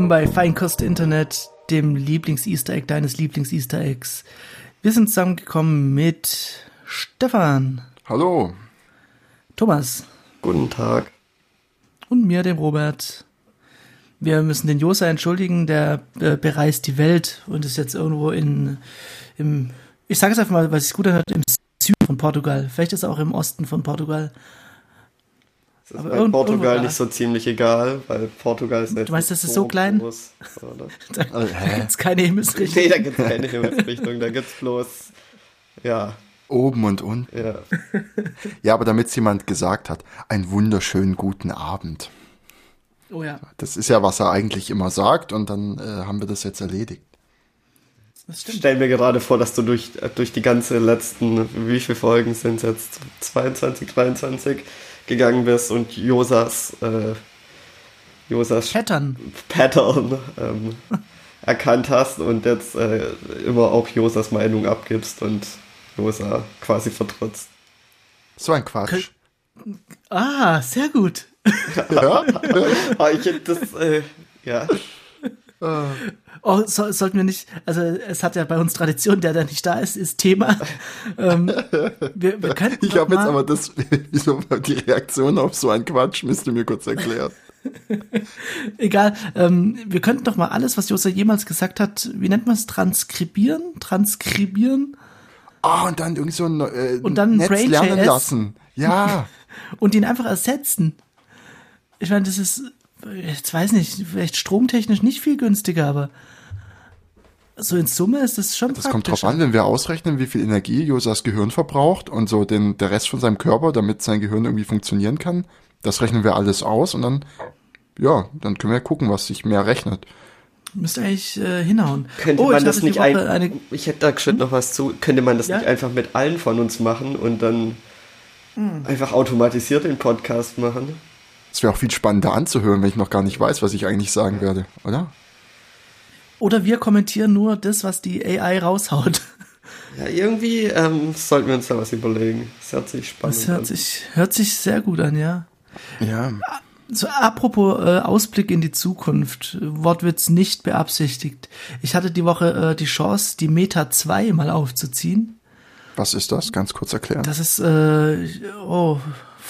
Willkommen bei Feinkost Internet, dem Lieblings-Easter Egg deines Lieblings-Easter Eggs. Wir sind zusammengekommen mit Stefan. Hallo. Thomas. Guten Tag. Und mir, dem Robert. Wir müssen den Josa entschuldigen, der äh, bereist die Welt und ist jetzt irgendwo in, im, ich sage es einfach mal, weil es sich gut anhört, im Süden von Portugal. Vielleicht ist er auch im Osten von Portugal. Das ist Aber bei Portugal nicht so ziemlich egal, weil Portugal ist Du meinst, das ist so klein? Groß, da also, gibt es keine Himmelsrichtung. Nee, da gibt es keine Himmelsrichtung, da gibt es bloß, ja. Oben und unten. Ja. ja, aber damit es jemand gesagt hat, einen wunderschönen guten Abend. Oh ja. Das ist ja, was er eigentlich immer sagt und dann äh, haben wir das jetzt erledigt. Stell mir gerade vor, dass du durch, durch die ganze letzten, wie viele Folgen sind es jetzt? 22, 23 gegangen bist und Josas, äh, Josas Pattern, Pattern ähm, erkannt hast und jetzt äh, immer auch Josas Meinung abgibst und Josa quasi vertrotzt. So ein Quatsch. Ah, sehr gut. Ja, ah, ich das, äh, ja. Oh, so, sollten wir nicht, also es hat ja bei uns Tradition, der da nicht da ist, ist Thema. Ähm, wir, wir ich habe jetzt aber das, wieso die Reaktion auf so einen Quatsch, müsst ihr mir kurz erklären. Egal, ähm, wir könnten doch mal alles, was Josa jemals gesagt hat, wie nennt man es, transkribieren? Transkribieren? Ah, oh, und dann irgendwie so ein äh, und dann Netz lernen lassen. Ja. und ihn einfach ersetzen. Ich meine, das ist, ich weiß nicht, vielleicht stromtechnisch nicht viel günstiger, aber so in Summe ist es schon Das kommt drauf an, wenn wir ausrechnen, wie viel Energie Josas Gehirn verbraucht und so den, der Rest von seinem Körper, damit sein Gehirn irgendwie funktionieren kann. Das rechnen wir alles aus und dann, ja, dann können wir gucken, was sich mehr rechnet. Müsste eigentlich äh, hinhauen. Könnte oh, man das nicht ein, eine... Ich hätte da schon hm? noch was zu. Könnte man das ja? nicht einfach mit allen von uns machen und dann hm. einfach automatisiert den Podcast machen? Es wäre auch viel spannender anzuhören, wenn ich noch gar nicht weiß, was ich eigentlich sagen werde, oder? Oder wir kommentieren nur das, was die AI raushaut. Ja, irgendwie ähm, sollten wir uns da was überlegen. Das hört sich spannend das hört an. Sich, hört sich sehr gut an, ja. Ja. So, apropos äh, Ausblick in die Zukunft. Wortwitz nicht beabsichtigt. Ich hatte die Woche äh, die Chance, die Meta 2 mal aufzuziehen. Was ist das? Ganz kurz erklären. Das ist, äh, oh,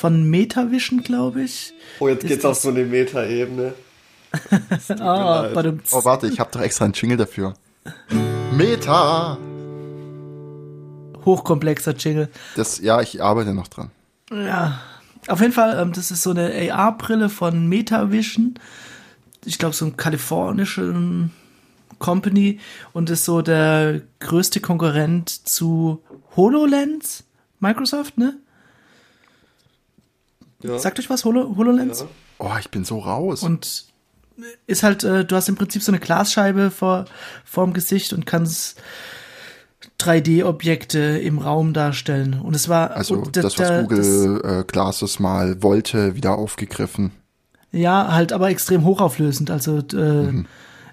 von Metavision, glaube ich. Oh, jetzt geht's auf so eine Meta-Ebene. oh, oh, warte, ich habe doch extra einen Jingle dafür. Meta! Hochkomplexer Jingle. Das, ja, ich arbeite noch dran. Ja, auf jeden Fall, ähm, das ist so eine AR-Brille von Metavision. Ich glaube, so ein kalifornischen Company und ist so der größte Konkurrent zu HoloLens, Microsoft, ne? Ja. Sagt euch was, Holo HoloLens? Ja. Oh, ich bin so raus. Und ist halt, äh, du hast im Prinzip so eine Glasscheibe vor vorm Gesicht und kannst 3D-Objekte im Raum darstellen. Und es war also und das, was Google das, äh, Glasses mal wollte, wieder aufgegriffen. Ja, halt aber extrem hochauflösend. Also äh, mhm.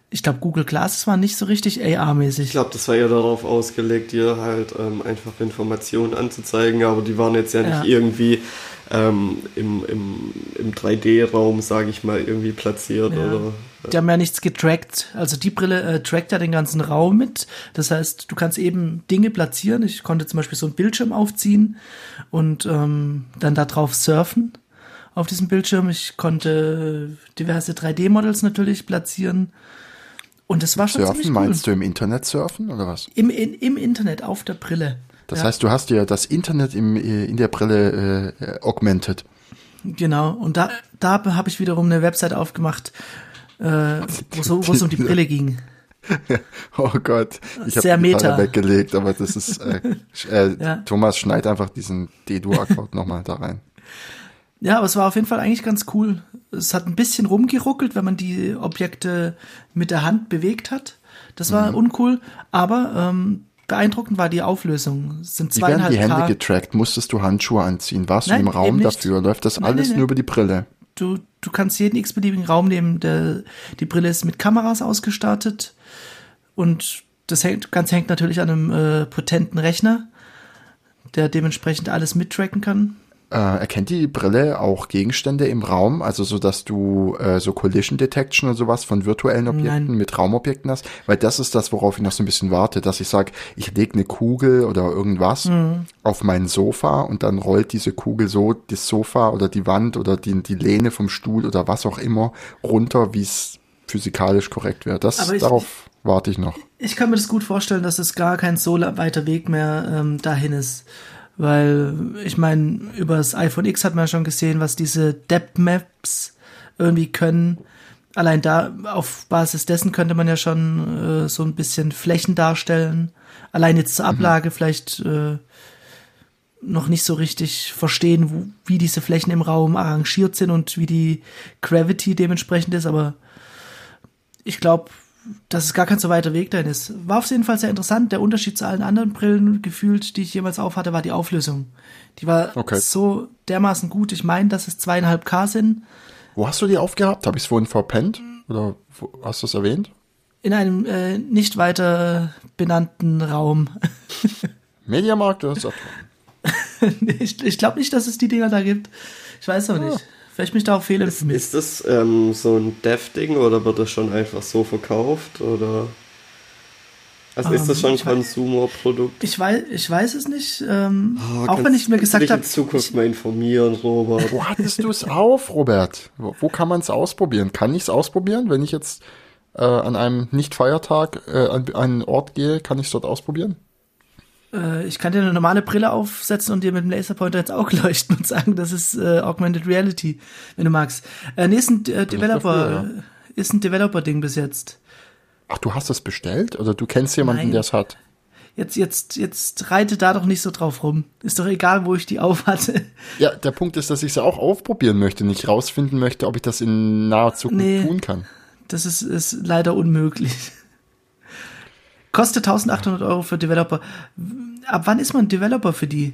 ich glaube, Google Glasses war nicht so richtig AR-mäßig. Ich glaube, das war ja darauf ausgelegt, dir halt ähm, einfach Informationen anzuzeigen, aber die waren jetzt ja nicht ja. irgendwie ähm, im, im, im 3D-Raum, sage ich mal, irgendwie platziert ja. oder. Die haben ja nichts getrackt. Also die Brille äh, trackt ja den ganzen Raum mit. Das heißt, du kannst eben Dinge platzieren. Ich konnte zum Beispiel so einen Bildschirm aufziehen und ähm, dann da drauf surfen auf diesem Bildschirm. Ich konnte diverse 3D-Models natürlich platzieren. Und das war schon surfen, cool. meinst du im Internet surfen oder was? Im, in, im Internet, auf der Brille. Das ja. heißt, du hast ja das Internet im, äh, in der Brille äh, augmented. Genau, und da, da habe ich wiederum eine Website aufgemacht, äh, wo es um die Brille ging. oh Gott, ich habe die Meta. weggelegt, aber das ist äh, äh, ja. Thomas schneid einfach diesen D-Du-Akkord nochmal da rein. Ja, aber es war auf jeden Fall eigentlich ganz cool. Es hat ein bisschen rumgeruckelt, wenn man die Objekte mit der Hand bewegt hat. Das war mhm. uncool, aber ähm, beeindruckend war die Auflösung. Es sind Wie werden die Hände K getrackt? Musstest du Handschuhe anziehen? Warst nein, du im Raum dafür? Läuft das nein, alles nein, nur über die Brille? Du, du kannst jeden x-beliebigen Raum nehmen. Der, die Brille ist mit Kameras ausgestattet und das hängt, Ganze hängt natürlich an einem äh, potenten Rechner, der dementsprechend alles mittracken kann. Äh, erkennt die Brille auch Gegenstände im Raum, also so, dass du äh, so Collision Detection und sowas von virtuellen Objekten Nein. mit Raumobjekten hast? Weil das ist das, worauf ich noch so ein bisschen warte, dass ich sage, ich lege eine Kugel oder irgendwas mhm. auf mein Sofa und dann rollt diese Kugel so das Sofa oder die Wand oder die, die Lehne vom Stuhl oder was auch immer runter, wie es physikalisch korrekt wäre. Das ich, darauf warte ich noch. Ich kann mir das gut vorstellen, dass es gar kein so weiter Weg mehr ähm, dahin ist. Weil, ich meine, über das iPhone X hat man ja schon gesehen, was diese Depth Maps irgendwie können. Allein da, auf Basis dessen könnte man ja schon äh, so ein bisschen Flächen darstellen. Allein jetzt zur mhm. Ablage mhm. vielleicht äh, noch nicht so richtig verstehen, wo, wie diese Flächen im Raum arrangiert sind und wie die Gravity dementsprechend ist, aber ich glaube, dass es gar kein so weiter Weg dahin ist. War auf jeden Fall sehr interessant. Der Unterschied zu allen anderen Brillen gefühlt, die ich jemals aufhatte, war die Auflösung. Die war okay. so dermaßen gut. Ich meine, dass es zweieinhalb K sind. Wo hast du die aufgehabt? Habe ich es vorhin verpennt? Oder hast du es erwähnt? In einem äh, nicht weiter benannten Raum. Mediamarkt oder Saturn? ich ich glaube nicht, dass es die Dinger da gibt. Ich weiß auch ah. nicht. Vielleicht mich da auch fehlinformiert. Ist, ist das ähm, so ein Dev-Ding oder wird das schon einfach so verkauft? Oder also um, ist das ähm, schon ein Konsumerprodukt? Ich weiß, ich weiß es nicht. Ähm, oh, auch wenn ich mir gesagt habe. in Zukunft mal informieren, Robert. Wo hattest du es auf, Robert? Wo, wo kann man es ausprobieren? Kann ich es ausprobieren, wenn ich jetzt äh, an einem Nicht-Feiertag äh, an einen Ort gehe? Kann ich es dort ausprobieren? Äh, ich kann dir eine normale Brille aufsetzen und dir mit dem Laserpointer ins Auge leuchten und sagen, das ist äh, Augmented Reality, wenn du magst. Äh, nee, ist ein äh, Developer, dafür, ja. ist ein Developer-Ding bis jetzt. Ach, du hast das bestellt? Oder du kennst jemanden, der es hat? Jetzt, jetzt, jetzt reite da doch nicht so drauf rum. Ist doch egal, wo ich die auf hatte. Ja, der Punkt ist, dass ich sie auch aufprobieren möchte, nicht rausfinden möchte, ob ich das in naher Zukunft nee, tun kann. Das ist, ist leider unmöglich. Kostet 1800 Euro für Developer. Ab wann ist man Developer für die?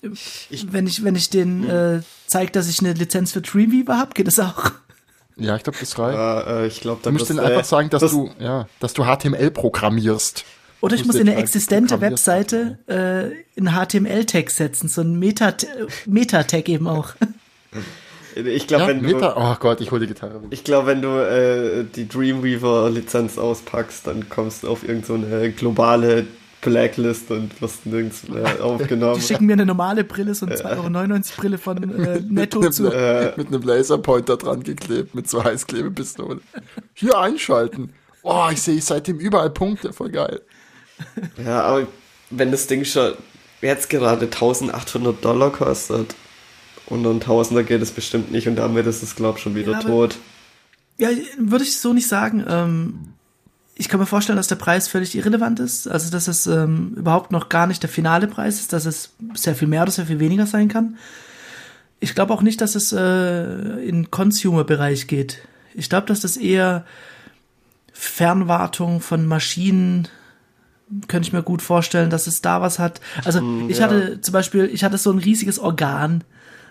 Ich, wenn ich, wenn ich den äh, zeige, dass ich eine Lizenz für Dreamweaver habe, geht das auch. Ja, ich glaube, das reicht. Äh, ich glaube, du musst denen einfach sagen, dass das, du, ja, dass du HTML programmierst. Oder ich muss in eine existente Webseite äh, in HTML-Tag setzen, so ein Meta-Tag Meta eben auch. Ich glaube, ja, wenn du. Oh Gott, ich hole die Gitarre. Ich glaube, wenn du äh, die Dreamweaver-Lizenz auspackst, dann kommst du auf irgendeine so globale Blacklist und wirst nirgends mehr aufgenommen. Die schicken mir eine normale Brille, so eine 2,99 Euro Brille von äh, Netto mit zu. Äh, mit einem Laserpointer dran geklebt, mit so Heißklebepistole. Hier einschalten. Oh, ich sehe seitdem überall Punkte, voll geil. Ja, aber wenn das Ding schon jetzt gerade 1800 Dollar kostet, unter ein Tausender geht es bestimmt nicht und damit ist es, glaube ich, schon wieder ja, tot. Ja, würde ich so nicht sagen. Ähm, ich kann mir vorstellen, dass der Preis völlig irrelevant ist. Also, dass es ähm, überhaupt noch gar nicht der finale Preis ist, dass es sehr viel mehr oder sehr viel weniger sein kann. Ich glaube auch nicht, dass es äh, in Consumer-Bereich geht. Ich glaube, dass das eher Fernwartung von Maschinen könnte ich mir gut vorstellen, dass es da was hat. Also mm, ich ja. hatte zum Beispiel, ich hatte so ein riesiges Organ,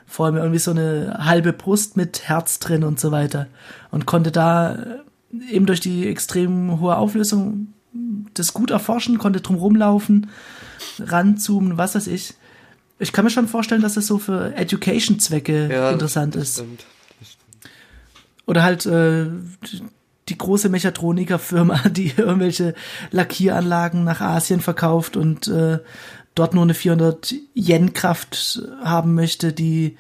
vor allem irgendwie so eine halbe Brust mit Herz drin und so weiter. Und konnte da äh, eben durch die extrem hohe Auflösung das gut erforschen, konnte drum rumlaufen, ranzoomen, was weiß ich. Ich kann mir schon vorstellen, dass das so für Education-Zwecke ja, interessant ist. Stimmt. Oder halt äh, die große Mechatroniker-Firma, die irgendwelche Lackieranlagen nach Asien verkauft und äh, dort nur eine 400 Yen Kraft haben möchte, die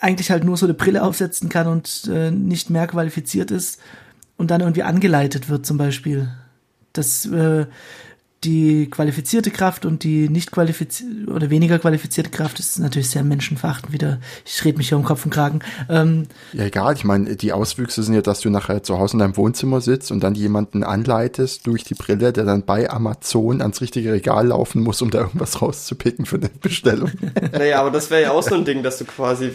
eigentlich halt nur so eine Brille aufsetzen kann und äh, nicht mehr qualifiziert ist und dann irgendwie angeleitet wird zum Beispiel. Das äh, die qualifizierte Kraft und die nicht qualifizierte oder weniger qualifizierte Kraft ist natürlich sehr menschenverachtend wieder. Ich rede mich hier um Kopf und Kragen. Ähm, ja, egal. Ich meine, die Auswüchse sind ja, dass du nachher zu Hause in deinem Wohnzimmer sitzt und dann jemanden anleitest durch die Brille, der dann bei Amazon ans richtige Regal laufen muss, um da irgendwas rauszupicken für eine Bestellung. naja, aber das wäre ja auch so ein Ding, dass du quasi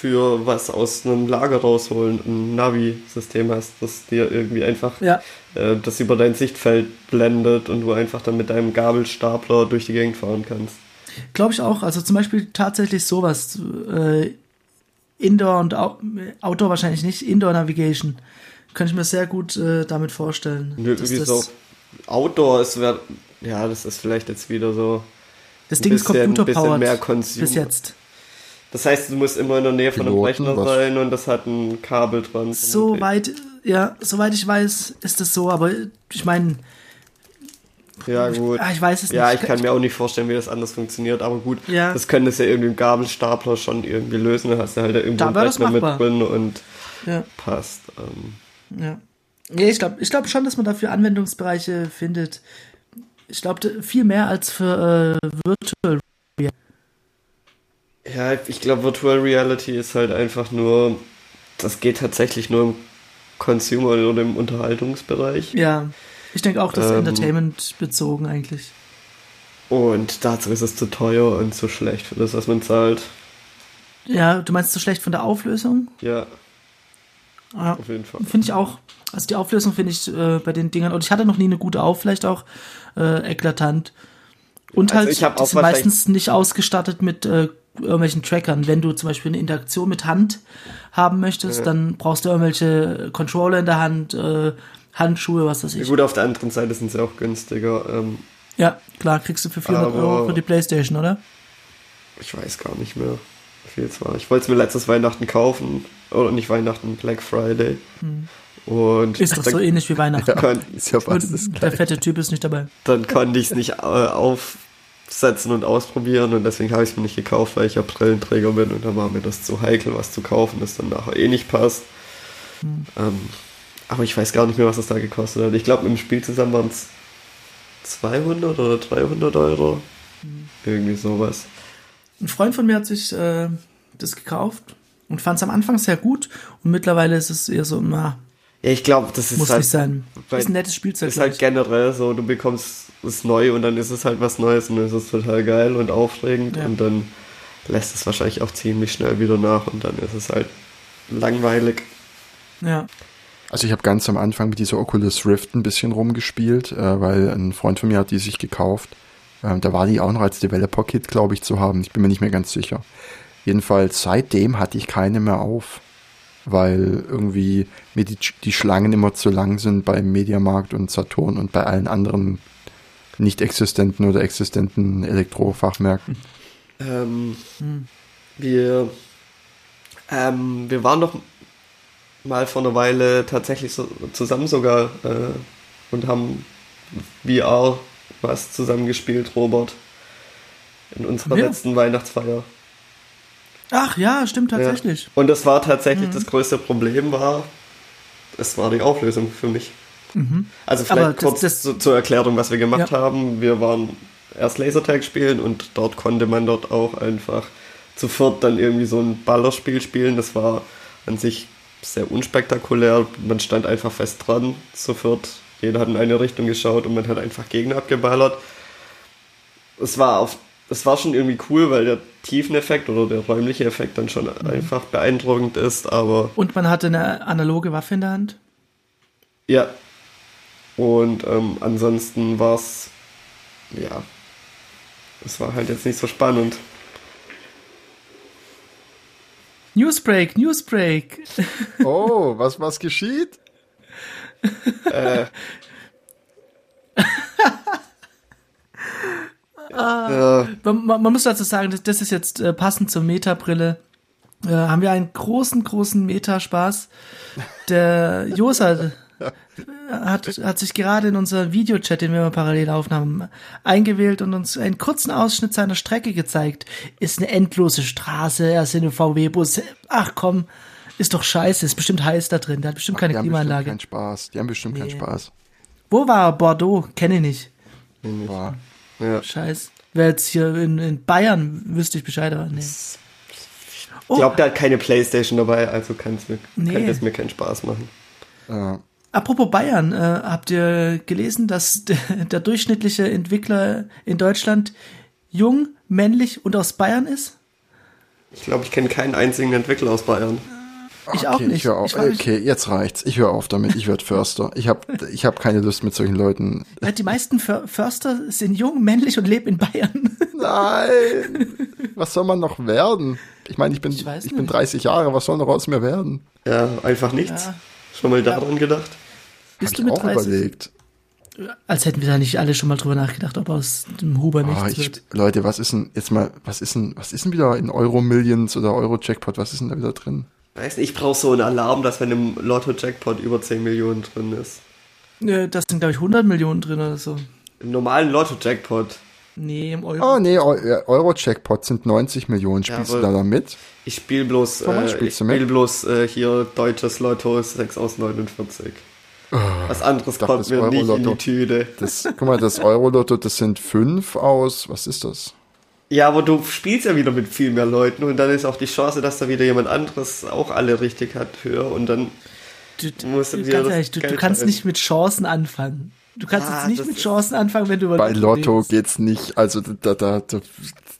für was aus einem Lager rausholen, ein Navi-System hast, das dir irgendwie einfach ja. äh, das über dein Sichtfeld blendet und du einfach dann mit deinem Gabelstapler durch die Gegend fahren kannst. Glaube ich auch. Also zum Beispiel tatsächlich sowas. Äh, Indoor und Outdoor wahrscheinlich nicht. Indoor Navigation. Könnte ich mir sehr gut äh, damit vorstellen. Nö, irgendwie so. Outdoor ist, wär, ja, das ist vielleicht jetzt wieder so Das Ding ist computerpowered mehr Consumer. bis jetzt. Das heißt, du musst immer in der Nähe von einem Piloten, Rechner was? sein und das hat ein Kabel dran. Soweit, ja, soweit ich weiß, ist es so, aber ich meine, Ja, gut. ah, ich weiß es Ja, nicht. ich kann mir auch nicht vorstellen, wie das anders funktioniert, aber gut, Ja. das können das ja irgendwie im Gabelstapler schon irgendwie lösen. Da hast du halt irgendwo Da einen das Rechner mit drin und ja, passt. Ähm, ja. ja ich glaube ich glaub schon, dass man dafür Anwendungsbereiche findet. Ich glaube, viel mehr als für äh, Virtual ja, ich glaube, Virtual Reality ist halt einfach nur, das geht tatsächlich nur im Consumer- oder im Unterhaltungsbereich. Ja, ich denke auch, das Ähm. Entertainment bezogen eigentlich. Und dazu ist es zu teuer und zu schlecht für das, was man zahlt. Ja, du meinst so schlecht von der Auflösung? Ja, Ja, auf jeden Fall. finde ich auch. Also die Auflösung finde ich äh, bei den Dingern, und ich hatte noch nie eine gute auf, vielleicht auch äh, eklatant. Und Also halt, die auch sind meistens nicht ausgestattet mit äh, irgendwelchen Trackern. Wenn du zum Beispiel eine Interaktion mit Hand haben möchtest, Ja. dann brauchst du irgendwelche Controller in der Hand, äh, Handschuhe, was weiß Ja, ich. gut, auf der anderen Seite sind sie auch günstiger. Ähm, Ja, klar, kriegst du für 400 Aber- Euro für die Playstation, oder? ich weiß gar nicht mehr, wie viel es war. Ich wollte es mir letztes Weihnachten kaufen. Oder nicht Weihnachten, Black Friday. Und Hm. Ist doch so ähnlich wie Weihnachten. kon Ist ja fast das Der fette Typ ist nicht dabei. dann konnte ich es nicht äh, aufsetzen und ausprobieren und deswegen habe ich es mir nicht gekauft, weil ich ja Brillenträger bin und dann war mir das zu heikel, was zu kaufen, das dann nachher eh nicht passt. Hm. Ähm, aber ich weiß gar nicht mehr, was das da gekostet hat. Ich glaube, mit dem Spiel zusammen waren es 200 oder 300 Euro. Hm. Irgendwie sowas. Ein Freund von mir hat sich äh, das gekauft und fand es am Anfang sehr gut und mittlerweile ist es eher so, na, Ja, ich glaube, das ist muss halt, nicht sein. Ist ein nettes Spielzeug. ist halt generell so, du bekommst es neu und dann ist es halt was Neues und dann ist es total geil und aufregend Ja. und dann lässt es wahrscheinlich auch ziemlich schnell wieder nach und dann ist es halt langweilig. ja. Also ich habe ganz am Anfang mit dieser Oculus Rift ein bisschen rumgespielt, äh, weil ein Freund von mir hat die sich gekauft. Ähm, da war die auch noch als Developer-Kit, glaube ich, zu haben. Ich bin mir nicht mehr ganz sicher. Jedenfalls seitdem hatte ich keine mehr auf, weil irgendwie mir die, die Schlangen immer zu lang sind beim Mediamarkt und Saturn und bei allen anderen nicht existenten oder existenten Elektrofachmärkten. Ähm, Hm. wir, ähm, wir waren doch mal vor einer Weile tatsächlich so, zusammen sogar äh, und haben VR was zusammengespielt, Robert. In unserer Ja. letzten Weihnachtsfeier. Ach ja, stimmt tatsächlich. Und das war tatsächlich Mhm. das größte Problem war, es war die Auflösung für mich. Mhm. Also vielleicht das- kurz das- zu, zur Erklärung, was wir gemacht Ja. haben. Wir waren erst Lasertag spielen und dort konnte man dort auch einfach zu viert dann irgendwie so ein Ballerspiel spielen. Das war an sich sehr unspektakulär. Man stand einfach fest dran, zu viert. Jeder hat in eine Richtung geschaut und man hat einfach Gegner abgeballert. Es war auf es war schon irgendwie cool, weil der Tiefeneffekt oder der räumliche Effekt dann schon Mhm. einfach beeindruckend ist, aber Und man hatte eine analoge Waffe in der Hand. Ja. Und ähm, ansonsten war es, ja, es war halt jetzt nicht so spannend. Newsbreak, Newsbreak. Oh, was, was geschieht? Äh, ja, Man, man, man muss dazu sagen, das, das ist jetzt äh, passend zur Meta-Brille. Äh, haben wir einen großen, großen Meta-Spaß. Der Josa hat, hat sich gerade in unseren Videochat, den wir mal parallel aufnahmen, eingewählt und uns einen kurzen Ausschnitt seiner Strecke gezeigt. Ist eine endlose Straße, er ist in einem VW-Bus. Ach komm, ist doch scheiße, ist bestimmt heiß da drin, der hat bestimmt keine die haben bestimmt Klimaanlage. keinen Spaß. Die haben bestimmt keinen Nee. Spaß. Wo war er? Bordeaux? Kenne ich nicht. War. ja. Scheiß. Wäre jetzt hier in, in Bayern, wüsste ich Bescheid, aber nee. Oh, Ich glaube, der hat keine Playstation dabei, also kann's mir, Nee. kann es mir keinen Spaß machen. Äh, Apropos Bayern, äh, habt ihr gelesen, dass der, der durchschnittliche Entwickler in Deutschland jung, männlich und aus Bayern ist? Ich glaube, ich kenne keinen einzigen Entwickler aus Bayern. Ich okay, auch nicht. Ich hör auf. Ich okay, jetzt reicht's. Ich höre auf damit. Ich werde Förster. Ich habe ich hab keine Lust mit solchen Leuten. Ja, Die meisten För Förster sind jung, männlich und leben in Bayern. Nein! Was soll man noch werden? Ich meine, ich bin, Ich ich, bin nicht. 30 Jahre. Was soll noch aus mir werden? Ja, einfach nichts. Ja. Schon mal daran gedacht? Bist Hab du ich mit auch 30? überlegt. als hätten wir da nicht alle schon mal drüber nachgedacht, ob aus dem Huber nichts Oh, ich, wird. Leute, was ist denn jetzt mal, was ist denn, was ist denn wieder in Euro Millions oder Euro Jackpot, was ist denn da wieder drin? Weiß nicht, ich brauche so einen Alarm, dass wenn im Lotto-Jackpot über 10 Millionen drin ist. Äh, Das sind, glaube ich, 100 Millionen drin oder so. Im normalen Lotto-Jackpot. Nee, im Euro. Oh nee, Eu- Euro Jackpot sind 90 Millionen. Spielst Jawohl. du da mit? Ich spiele bloß, äh, ich spiel bloß äh, hier deutsches Lotto 6 aus 49. Was anderes dachte, kommt das mir nicht in Euro-Lotto. die Tüte. Das, guck mal, das Euro-Lotto, das sind fünf aus, was ist das? Ja, aber du spielst ja wieder mit viel mehr Leuten und dann ist auch die Chance, dass da wieder jemand anderes auch alle richtig hat, höher und dann du, du, musst du du, dir ganz ehrlich, du, du kannst nicht mit Chancen anfangen. Du kannst Ah, jetzt nicht mit Chancen anfangen, wenn du über Bei Lotto redest. geht's nicht, also da, da, da,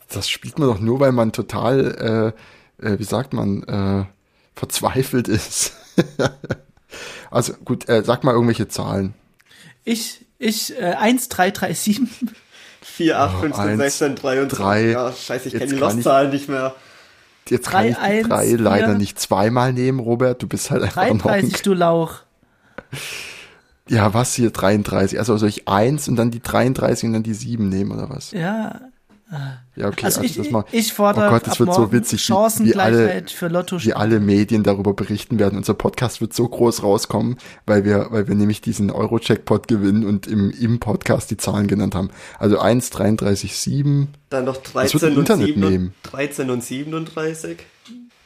das spielt man doch nur, weil man total, äh, äh, wie sagt man, äh, verzweifelt ist. also gut, äh, sag mal irgendwelche Zahlen. Ich, ich, äh, 1337. 4, 8, Oh, 15, eins, 16, 23. drei. Ja, scheiße, ich kenne die Loszahlen nicht mehr. Jetzt kann ich Drei, die drei eins, leider vier. nicht zweimal nehmen, Robert. Du bist halt einfach noch ein 33, du Lauch. Ja, was hier 33? Also soll ich eins und dann die 33 und dann die sieben nehmen oder was? Ja. Ja, okay. Also, ich, das mal, ich fordere oh Gott, das ab wird so witzig, wie, wie Chancengleichheit alle, für Lotto. wie alle Medien darüber berichten werden. Unser Podcast wird so groß rauskommen, weil wir, weil wir nämlich diesen Euro-Jackpot gewinnen und im, im Podcast die Zahlen genannt haben. Also 1, 33, 7, Dann noch Was wird 13 im und, Internet 7, nehmen? 13 und 37.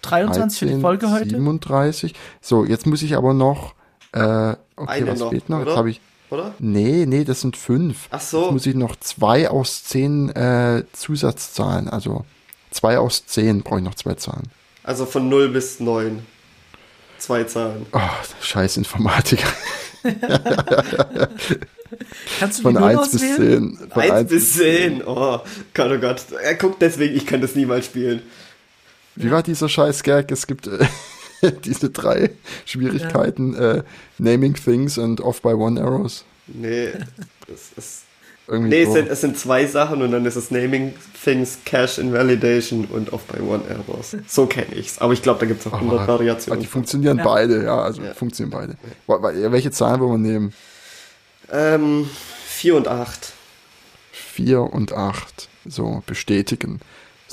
23 für die 13, Folge heute. 37. So, jetzt muss ich aber noch, äh, okay, Eine was noch, fehlt noch? Jetzt oder? habe ich, Oder? nee, nee, das sind fünf. Ach so. Jetzt muss ich noch zwei aus zehn äh, Zusatzzahlen, also zwei aus zehn brauche ich noch zwei Zahlen. Also von 0 bis 9. Zwei Zahlen. Oh, scheiß Informatiker. Kannst du Von Null 1 bis auswählen? 10. Von 1 1 bis 10. Oh Gott, oh Gott. Er guckt deswegen, ich kann das niemals spielen. Wie war dieser scheiß Gag? Es gibt äh, diese drei Schwierigkeiten, äh, Naming Things and Off by One Arrows. Nee, es ist. Irgendwie Nee, es so. sind, es sind zwei Sachen und dann ist es Naming Things, Cache Invalidation und Off by One Errors. So kenne ich's. Aber ich glaube, da gibt's auch 100 Ah, Variationen. Die funktionieren Ja. beide, ja, also Ja. funktionieren beide. Welche Zahlen wollen wir nehmen? Ähm, 4 und 8. 4 und 8. So, bestätigen.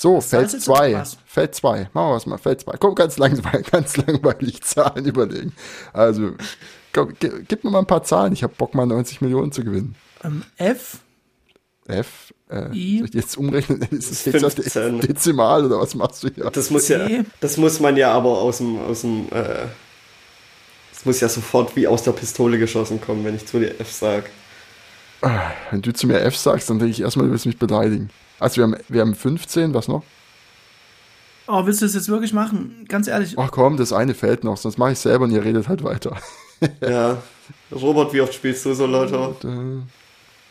So, Feld jetzt 2. Spaß. Feld 2. Machen wir was mal. Feld 2. Komm, ganz langweilig, ganz langweilig Zahlen überlegen. Also, komm, gib mir mal ein paar Zahlen. Ich habe Bock, mal 90 Millionen zu gewinnen. Ähm, F, F, äh, I. soll ich jetzt umrechnen? Ist es jetzt 15. Dezimal oder was machst du hier? Das muss ja, C. das muss man ja aber aus dem, aus dem, äh, das muss ja sofort wie aus der Pistole geschossen kommen, wenn ich zu dir F sag. Ah, Wenn du zu mir F sagst, dann denke ich erstmal, du willst mich beleidigen. Also wir haben, wir haben 15, was noch? Oh, willst du das jetzt wirklich machen? Ganz ehrlich. Ach komm, das eine fällt noch, sonst mache ich selber und ihr redet halt weiter. Ja. Robert, wie oft spielst du so Lotto?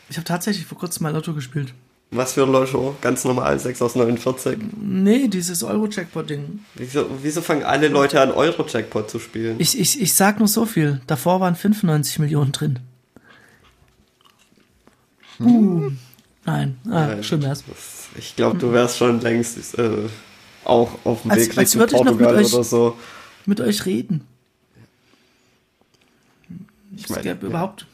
Ich habe tatsächlich vor kurzem mal Lotto gespielt. Was für ein Lotto? Ganz normal, 6 aus 49. Nee, dieses Euro-Jackpot-Ding. Wieso, wieso fangen alle Leute an, Euro-Jackpot zu spielen? Ich, ich, ich sag nur so viel. Davor waren 95 Millionen drin. Uh, nein, ah, Nein. schön wär's. Ich glaube, du wärst schon längst äh, auch auf dem Als- Weg als Richtung würde ich noch mit Portugal euch- oder so. Mit euch reden. Ich meine, ja. überhaupt.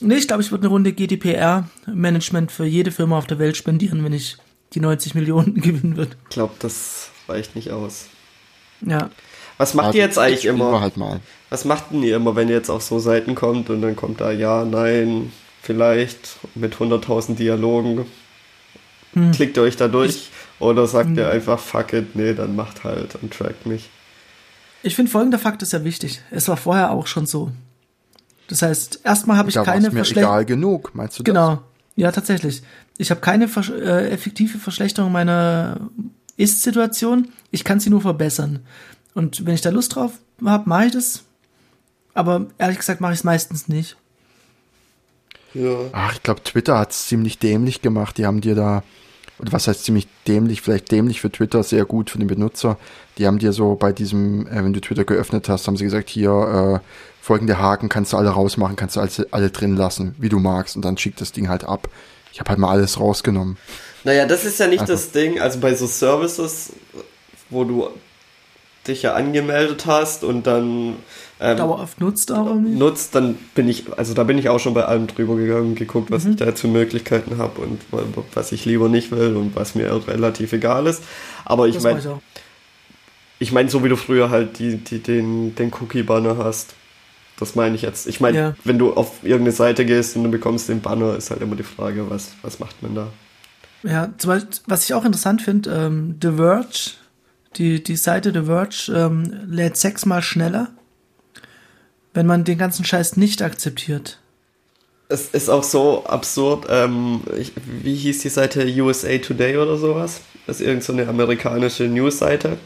Nee, ich glaube, ich würde eine Runde GDPR-Management für jede Firma auf der Welt spendieren, wenn ich die 90 Millionen gewinnen würde. Ich glaube, das reicht nicht aus. Ja. Was macht ihr jetzt eigentlich immer? halt mal. Was macht denn ihr immer, wenn ihr jetzt auf so Seiten kommt und dann kommt da ja, nein, vielleicht mit 100.000 Dialogen? Hm. Klickt ihr euch da durch? Oder sagt ihr einfach, fuck it, nee, dann macht halt und trackt mich? Ich finde folgender Fakt ist ja wichtig. Es war vorher auch schon so. Das heißt, erstmal habe ich Da keine es mir Verschlechterung. egal genug, meinst du das? Genau. Ja, tatsächlich. Ich habe keine versch- äh, effektive Verschlechterung meiner Ist-Situation. Ich kann sie nur verbessern. Und wenn ich da Lust drauf habe, mache ich das. Aber ehrlich gesagt mache ich es meistens nicht. Ja. Ach, ich glaube, Twitter hat es ziemlich dämlich gemacht. Die haben dir da, oder was heißt ziemlich dämlich, vielleicht dämlich für Twitter, sehr gut für den Benutzer. Die haben dir so bei diesem, äh, wenn du Twitter geöffnet hast, haben sie gesagt, hier, äh, folgende Haken kannst du alle rausmachen, kannst du alle, alle drin lassen, wie du magst. Und dann schickt das Ding halt ab. Ich habe halt mal alles rausgenommen. Naja, das ist ja nicht Also- das Ding. Also bei so Services, wo du dich ja angemeldet hast und dann ähm, dauerhaft nutzt auch irgendwie. nutzt, dann bin ich, also da bin ich auch schon bei allem drüber gegangen, geguckt, was mhm. ich da jetzt für Möglichkeiten habe und was ich lieber nicht will und was mir relativ egal ist. Aber ich meine, ich meine, so wie du früher halt die, die, den, den Cookie-Banner hast. Das meine ich jetzt. Ich meine, ja. wenn du auf irgendeine Seite gehst und du bekommst den Banner, ist halt immer die Frage, was, was macht man da? Ja, zum Beispiel, was ich auch interessant finde, ähm, The Verge, die, die Seite The Verge ähm, lädt sechsmal schneller wenn man den ganzen Scheiß nicht akzeptiert. Es ist auch so absurd, ähm, ich, wie hieß die Seite USA Today oder sowas? Das ist irgendeine so amerikanische News-Seite.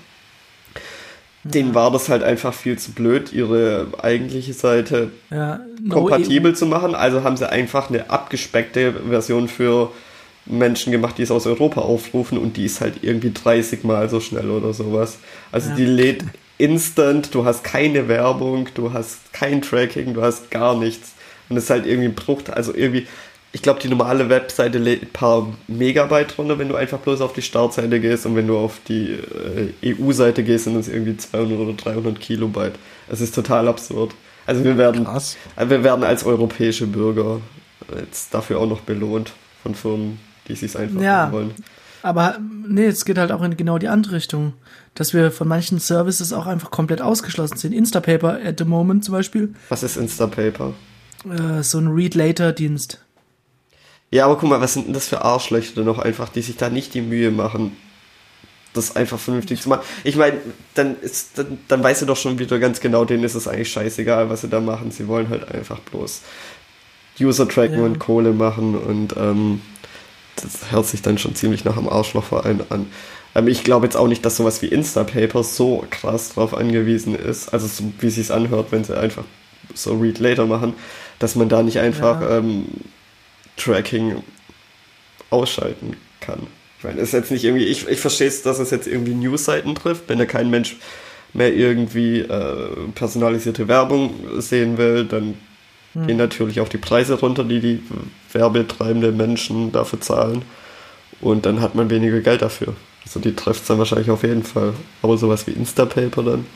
Denen war das halt einfach viel zu blöd, ihre eigentliche Seite ja, no kompatibel EU. zu machen. Also haben sie einfach eine abgespeckte Version für Menschen gemacht, die es aus Europa aufrufen und die ist halt irgendwie 30 Mal so schnell oder sowas. Also ja. die lädt instant, du hast keine Werbung, du hast kein Tracking, du hast gar nichts. Und es ist halt irgendwie ein Bruch, also irgendwie, ich glaube, die normale Webseite lädt ein paar Megabyte runter, wenn du einfach bloß auf die Startseite gehst und wenn du auf die äh, EU-Seite gehst, sind es irgendwie 200 oder 300 Kilobyte. Es ist total absurd. Also wir werden, Krass. wir werden als europäische Bürger jetzt dafür auch noch belohnt von Firmen, die sich einfach ja. wollen. Aber nee, es geht halt auch in genau die andere Richtung. Dass wir von manchen Services auch einfach komplett ausgeschlossen sind. Instapaper at the moment zum Beispiel. Was ist Instapaper? Äh, so ein Read-Later-Dienst. Ja, aber guck mal, was sind denn das für Arschlöcher noch einfach, die sich da nicht die Mühe machen, das einfach vernünftig zu machen. Ich meine, dann ist, dann, dann weißt du doch schon wieder ganz genau, denen ist es eigentlich scheißegal, was sie da machen. Sie wollen halt einfach bloß User tracken ja. und Kohle machen und ähm, das hört sich dann schon ziemlich nach einem Arschlochverein an. Ähm, ich glaube jetzt auch nicht, dass sowas wie Instapaper so krass drauf angewiesen ist, also so, wie es sich anhört, wenn sie einfach so Read Later machen, dass man da nicht einfach ja. ähm, Tracking ausschalten kann. Ich meine, ist jetzt nicht irgendwie, ich, ich verstehe es, dass es jetzt irgendwie Newsseiten trifft, wenn da kein Mensch mehr irgendwie äh, personalisierte Werbung sehen will, dann hm. gehen natürlich auch die Preise runter, die die werbetreibenden Menschen dafür zahlen. Und dann hat man weniger Geld dafür. Also die trifft es dann wahrscheinlich auf jeden Fall. Aber sowas wie Instapaper dann.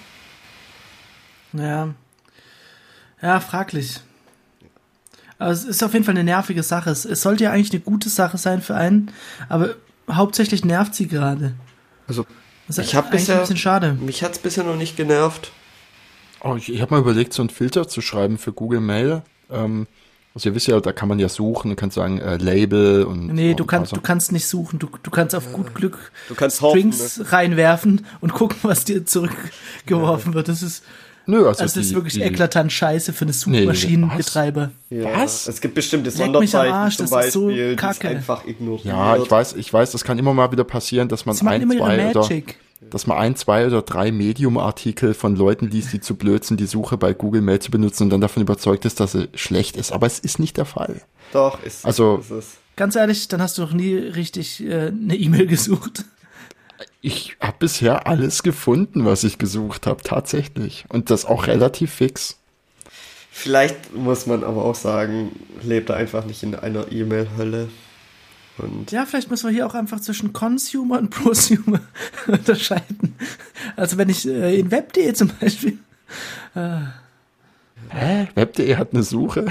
Ja. Ja, fraglich. Aber es ist auf jeden Fall eine nervige Sache. Es, es sollte ja eigentlich eine gute Sache sein für einen, aber hauptsächlich nervt sie gerade. Also, ich habe bisher, ein bisschen schade. Mich hat es bisher noch nicht genervt. Oh, ich ich habe mal überlegt, so einen Filter zu schreiben für Google Mail. Ähm, also ihr wisst ja, da kann man ja suchen, du kannst sagen äh, Label und. Nee, du kannst, du kannst nicht suchen, du, du kannst auf gut Glück du kannst Strings ne? reinwerfen und gucken, was dir zurückgeworfen ja. wird. Das ist. Nö, also, also das ist wirklich die, eklatant scheiße für eine Suchmaschinenbetreiber. Nee, was? Ja, was? Es gibt bestimmte Sonderzeichen Arsch, zum Beispiel, so kacke. die einfach ignoriert. Ja, ich weiß, ich weiß, das kann immer mal wieder passieren, dass man ein, zwei oder dass man ein, zwei oder drei Medium-Artikel von Leuten liest, die zu blöd sind, die Suche bei Google Mail zu benutzen und dann davon überzeugt ist, dass sie schlecht ist. Aber es ist nicht der Fall. Doch, ist, also, ist es. Ganz ehrlich, dann hast du noch nie richtig äh, eine E-Mail gesucht. Ich habe bisher alles gefunden, was ich gesucht habe, tatsächlich. Und das auch relativ fix. Vielleicht muss man aber auch sagen, lebt er einfach nicht in einer E-Mail-Hölle. Und ja, vielleicht müssen wir hier auch einfach zwischen Consumer und Prosumer unterscheiden. Also wenn ich äh, in Web.de zum Beispiel. Äh, Hä? Web.de hat eine Suche?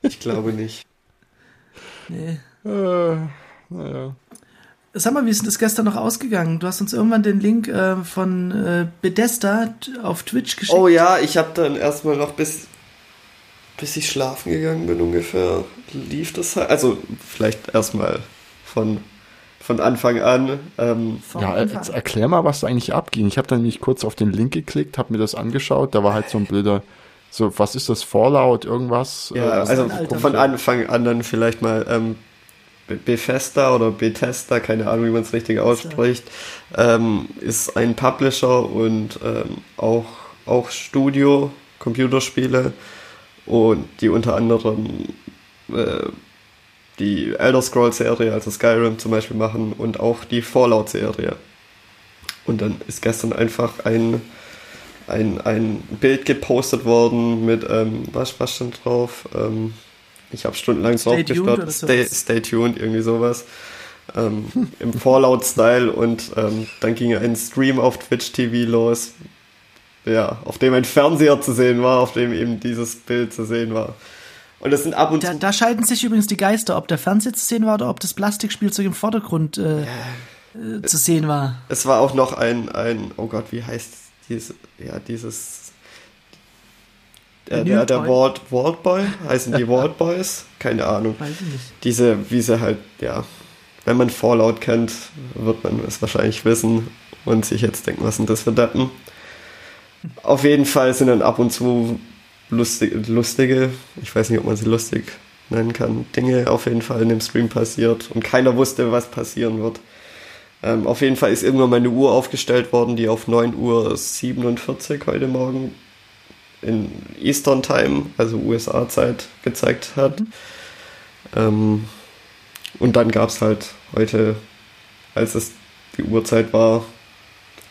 Ich glaube nicht. Nee. Äh, naja. Sag mal, wie ist denn das gestern noch ausgegangen? Du hast uns irgendwann den Link äh, von äh, Bethesda auf Twitch geschickt. Oh ja, ich habe dann erstmal noch bis bis ich schlafen gegangen bin ungefähr, lief das halt. Also vielleicht erstmal von, von Anfang an. Ähm, ja, jetzt erklär mal, was da eigentlich abging. Ich habe dann nämlich kurz auf den Link geklickt, habe mir das angeschaut. Da war halt so ein blöder, so was ist das, Fallout, irgendwas? Ja, äh, also von Anfang an dann vielleicht mal ähm, Bethesda oder Bethesda, keine Ahnung, wie man es richtig ausspricht, ähm, ist ein Publisher und ähm, auch, auch Studio, Computerspiele und die unter anderem äh, die Elder Scrolls Serie, also Skyrim zum Beispiel machen und auch die Fallout Serie. Und dann ist gestern einfach ein, ein, ein Bild gepostet worden mit, ähm, was, was stand drauf? Ähm, ich habe stundenlang drauf gestartet. Stay, stay tuned, irgendwie sowas. Ähm, Im Fallout-Style und ähm, dann ging ein Stream auf Twitch TV los ja, auf dem ein Fernseher zu sehen war, auf dem eben dieses Bild zu sehen war. Und das sind ab und Da, zu. da scheiden sich übrigens die Geister, ob der Fernseher zu sehen war oder ob das Plastikspielzeug im Vordergrund äh, äh, zu sehen war. Es war auch noch ein, ein, oh Gott, wie heißt dieses, ja, dieses, der, der, der Newtoy? Walt, Walt Boy, heißen die Walt Boys? Keine Ahnung. Weiß ich nicht. Diese, wie sie halt, ja, wenn man Fallout kennt, wird man es wahrscheinlich wissen und sich jetzt denken, was sind das für Deppen. Auf jeden Fall sind dann ab und zu lustige, lustige, ich weiß nicht, ob man sie lustig nennen kann, Dinge auf jeden Fall in dem Stream passiert und keiner wusste, was passieren wird. Ähm, auf jeden Fall ist irgendwann meine Uhr aufgestellt worden, die auf 9 Uhr 47 heute Morgen in Eastern Time, also USA-Zeit, gezeigt hat. Ähm, und dann gab es halt heute, als es die Uhrzeit war,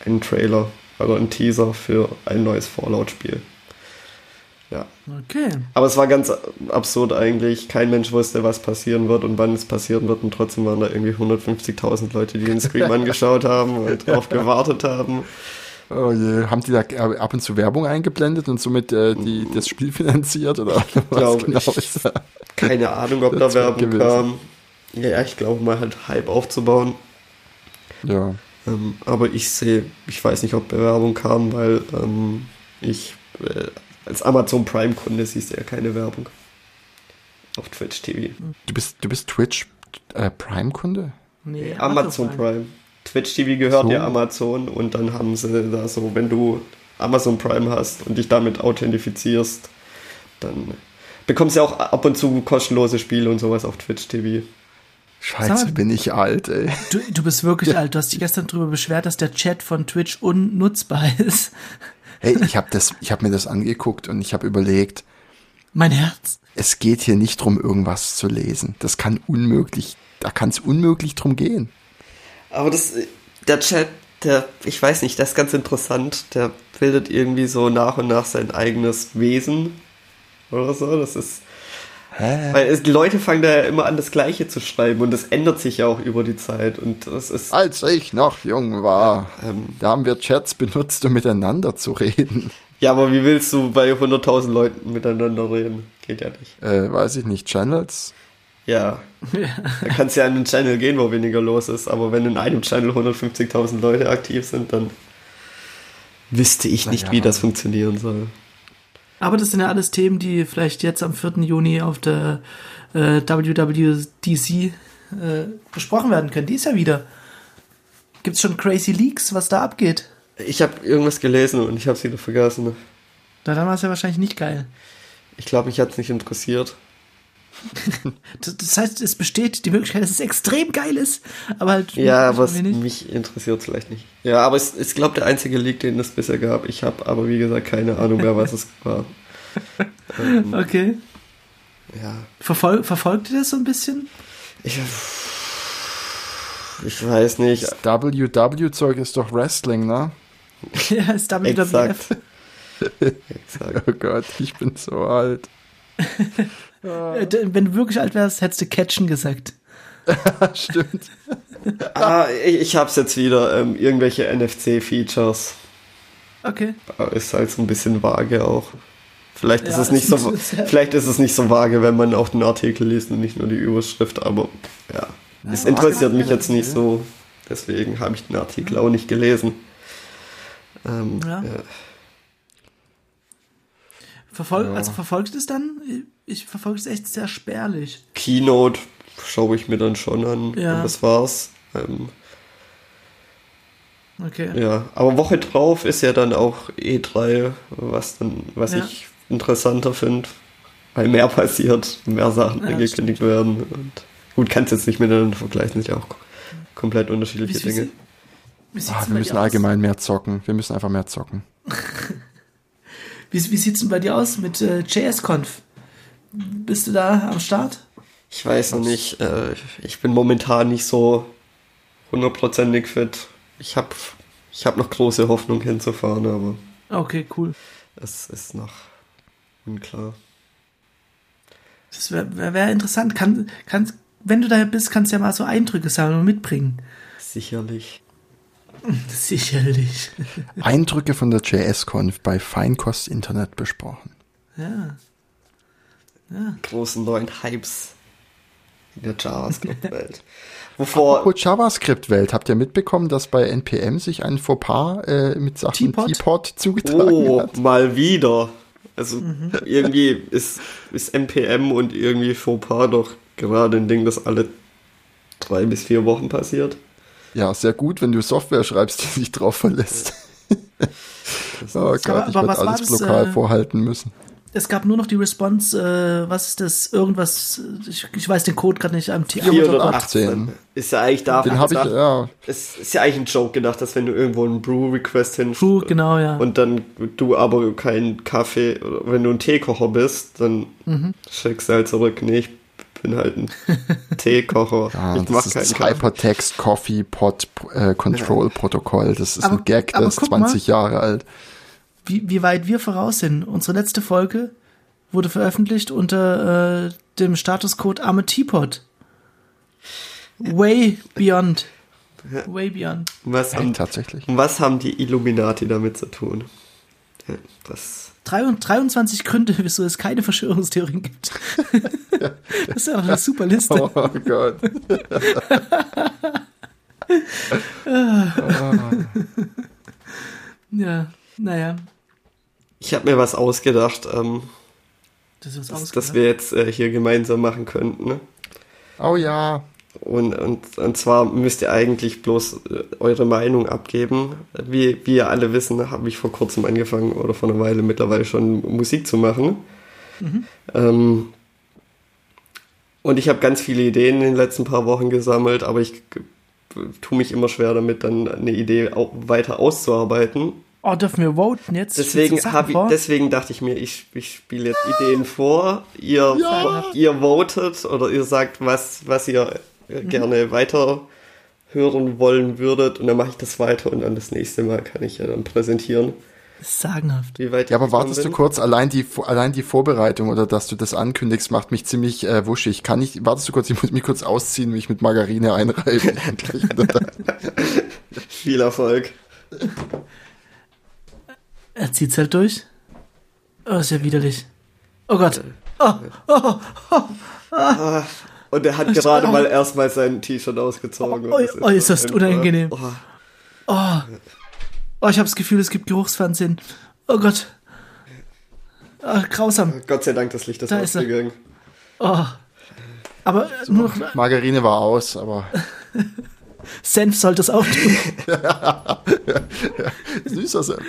einen Trailer, also einen Teaser für ein neues Fallout-Spiel. Ja. Okay. Aber es war ganz absurd eigentlich. Kein Mensch wusste, was passieren wird und wann es passieren wird. Und trotzdem waren da irgendwie 150.000 Leute, die den Stream angeschaut haben und drauf gewartet haben. Oh je, haben die da ab und zu Werbung eingeblendet und somit äh, die, das Spiel finanziert oder was Glaube genau ich. ist da? Keine Ahnung, ob da Werbung gewesen. kam. Ja, ich glaube mal halt Hype aufzubauen. Ja. Ähm, aber ich sehe, ich weiß nicht, ob Bewerbung kam, weil ähm, ich äh, als Amazon Prime-Kunde siehst du ja keine Werbung auf Twitch TV. Du bist, du bist Twitch äh, Prime-Kunde? Nee, Amazon Prime. Twitch TV gehört So. ja Amazon und dann haben sie da so, wenn du Amazon Prime hast und dich damit authentifizierst, dann bekommst du ja auch ab und zu kostenlose Spiele und sowas auf Twitch TV. Scheiße, mal- bin ich alt, ey. Du, du bist wirklich alt. Du hast dich gestern darüber beschwert, dass der Chat von Twitch unnutzbar ist. Hey, ich habe das, ich habe mir das angeguckt und ich habe überlegt, Mein Herz. es geht hier nicht drum, irgendwas zu lesen. Das kann unmöglich, da kann es unmöglich drum gehen. Aber das, der Chat, der, ich weiß nicht, das ist ganz interessant. Der bildet irgendwie so nach und nach sein eigenes Wesen oder so. Das ist, Hä? weil es, die Leute fangen da ja immer an, das Gleiche zu schreiben und das ändert sich ja auch über die Zeit und das ist, Als ich noch jung war, ähm, da haben wir Chats benutzt, um miteinander zu reden. ja, aber wie willst du bei 100.000 Leuten miteinander reden? Geht ja nicht. Äh, weiß ich nicht, Channels? Ja, da kannst du ja in einen Channel gehen, wo weniger los ist, aber wenn in einem Channel 150.000 Leute aktiv sind, dann wüsste ich nicht, Naja. wie das funktionieren soll. Aber das sind ja alles Themen, die vielleicht jetzt am 4. Juni auf der äh, WWDC äh, besprochen werden können. Die ist ja wieder. Gibt's schon Crazy Leaks, was da abgeht? Ich habe irgendwas gelesen und ich habe es wieder vergessen. Na, dann war es ja wahrscheinlich nicht geil. Ich glaube, mich hat es nicht interessiert. Das, heißt, es besteht die Möglichkeit, dass es extrem geil ist, aber halt Ja, aber es, irgendwie nicht. mich interessiert es vielleicht nicht. Ja, aber es ist, glaube der einzige Leak, den es bisher gab. Ich habe aber, wie gesagt, keine Ahnung mehr, was es war. Ähm, Okay. ja, Verfol verfolgt ihr das so ein bisschen? ich, ich weiß nicht. Das WW-Zeug ist doch Wrestling, ne? ja, ist WWF. Exakt. Exakt. Oh Gott, ich bin so alt. Äh, d- Wenn du wirklich alt wärst, hättest du Catchen gesagt. Stimmt. Ah, ich, ich hab's jetzt wieder. Ähm, irgendwelche NFC-Features. Okay. Ist halt so ein bisschen vage auch. Vielleicht ist Ja, es nicht so, ja- vielleicht ist es nicht so vage, wenn man auch den Artikel liest und nicht nur die Überschrift, aber ja. Es interessiert mich jetzt nicht so. Deswegen habe ich den Artikel auch nicht gelesen. Ähm, Ja. ja. Verfol Ja. Also verfolgst du es dann? Ich verfolge es echt sehr spärlich. Keynote schaue ich mir dann schon an. Ja. Und das war's. Ähm, Okay. ja, aber Woche drauf ist ja dann auch E3, was dann, was Ja. ich interessanter finde, weil mehr passiert, mehr Sachen Ja, angekündigt werden. Und gut, kannst jetzt nicht miteinander vergleichen, sind ja auch komplett unterschiedliche Wie- wie Dinge. sie- Ah, wir müssen dir aus? allgemein mehr zocken. Wir müssen einfach mehr zocken. Wie, wie sieht's denn bei dir aus mit äh, JSConf? Bist du da am Start? Ich weiß noch nicht, äh, ich bin momentan nicht so hundertprozentig fit. Ich habe ich hab noch große Hoffnung hinzufahren, aber Okay, cool. es ist noch unklar. Das wäre wär, wär interessant. Kann, kann, wenn du da bist, kannst du ja mal so Eindrücke sammeln und mitbringen. Sicherlich. Sicherlich. Eindrücke von der JS-Conf bei Feinkost Internet besprochen. Ja. Ja. Großen neuen Hypes in der JavaScript-Welt. Wovor. Apropos JavaScript-Welt, habt ihr mitbekommen, dass bei NPM sich ein Fauxpas äh, mit Sachen Teapot zugetragen oh, hat? mal wieder. Also mhm. irgendwie ist, ist NPM und irgendwie Fauxpas doch gerade ein Ding, das alle drei bis vier Wochen passiert. Ja, sehr gut, wenn du Software schreibst, die sich drauf verlässt. oh Gott, aber, ich werde alles das, lokal äh, vorhalten müssen. Es gab nur noch die Response, äh, was ist das, irgendwas, ich, ich weiß den Code gerade nicht, am T 418. Ist ja eigentlich dafür den hab ich, ja. Es ist ja eigentlich ein Joke gedacht, dass wenn du irgendwo einen Brew-Request hin Brew, genau, ja. und dann du aber keinen Kaffee, wenn du ein Teekocher bist, dann mhm. schickst du halt zurück, nee, ich bin halt ein Teekocher. Ja, ich das ist das Hypertext Coffee Pot äh, Control Protokoll. Das ist aber, ein Gag, das ist 20 mal, Jahre alt. Wie, wie weit wir voraus sind. Unsere letzte Folge wurde veröffentlicht unter äh, dem Statuscode Arme Teapot. Way beyond. Way beyond. Was haben, tatsächlich. Was haben die Illuminati damit zu tun? Ja, das 23 Gründe, wieso es keine Verschwörungstheorien gibt. das ist ja auch eine super Liste. Oh Gott. ja, naja. Ich habe mir was ausgedacht, ähm, das, das, das wir jetzt äh, hier gemeinsam machen könnten. Ne? Oh ja. Und, und, und zwar müsst ihr eigentlich bloß äh, eure Meinung abgeben. Wie, wie ihr alle wissen, habe ich vor kurzem angefangen oder vor einer Weile mittlerweile schon Musik zu machen. Mhm. Ähm, und ich habe ganz viele Ideen in den letzten paar Wochen gesammelt, aber ich tue mich immer schwer damit, dann eine Idee weiter auszuarbeiten. Oh, dürfen wir voten jetzt? Deswegen, hab ich, deswegen dachte ich mir, ich, ich spiele jetzt Ideen vor. Ihr, ja. ihr votet oder ihr sagt, was, was ihr mhm. gerne weiter hören wollen würdet und dann mache ich das weiter und dann das nächste Mal kann ich ja dann präsentieren. Sagenhaft. Wie weit ja, aber wartest bin? du kurz, allein die, allein die Vorbereitung oder dass du das ankündigst, macht mich ziemlich äh, wuschig. Kann ich, wartest du kurz, ich muss mich kurz ausziehen, mich mit Margarine einreiben. Viel Erfolg. Er zieht's halt durch. Oh, ist ja widerlich. Oh Gott. Oh, oh, oh, oh. Und er hat gerade mal erstmal sein T-Shirt ausgezogen. Oh, oh, ist das unangenehm. Oh. oh. Oh, ich habe das Gefühl, es gibt Geruchsfernsehen. Oh Gott. Oh, grausam. Gott sei Dank, das Licht ist da ausgegangen. Ist oh. Aber so, nur noch. Margarine war aus, aber. Senf sollte es auch tun. Süßer Senf.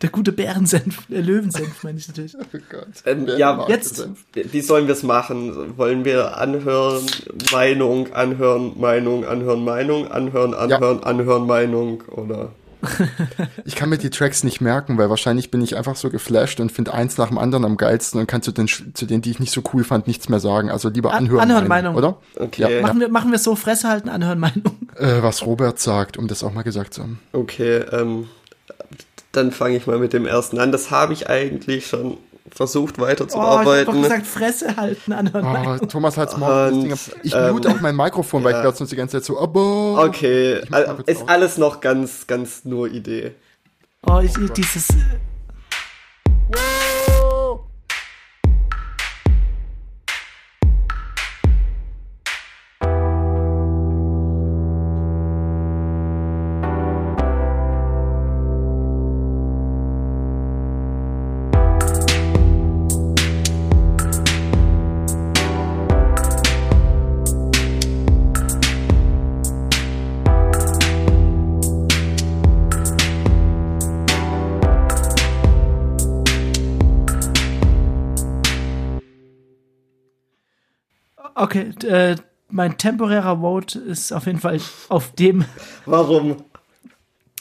Der gute Bärensenf, der Löwensenf, meine ich natürlich. Oh Gott. Ähm, ja, jetzt. Wie sollen wir es machen? Wollen wir anhören, Meinung, anhören, Meinung, anhören, Meinung, anhören, anhören, ja. anhören, Meinung oder? ich kann mir die Tracks nicht merken, weil wahrscheinlich bin ich einfach so geflasht und finde eins nach dem anderen am geilsten und kann zu den, zu denen, die ich nicht so cool fand, nichts mehr sagen. Also lieber anhören. Anhören Meinung, oder? Okay. Ja. Machen wir, machen wir so Fresse halten, anhören Meinung. Äh, was Robert sagt, um das auch mal gesagt zu haben. Okay, ähm, dann fange ich mal mit dem ersten an. Das habe ich eigentlich schon versucht weiterzuarbeiten. Oh, ich hab gesagt, Fresse halten anhören. Oh, Thomas hat's morgen. Ich ähm, mute auch mein Mikrofon, weil ja. ich glaube sonst die ganze Zeit so, aber. Okay, ist alles noch ganz, ganz nur Idee. Oh, ich, dieses. Äh, mein temporärer Vote ist auf jeden Fall auf dem. Warum?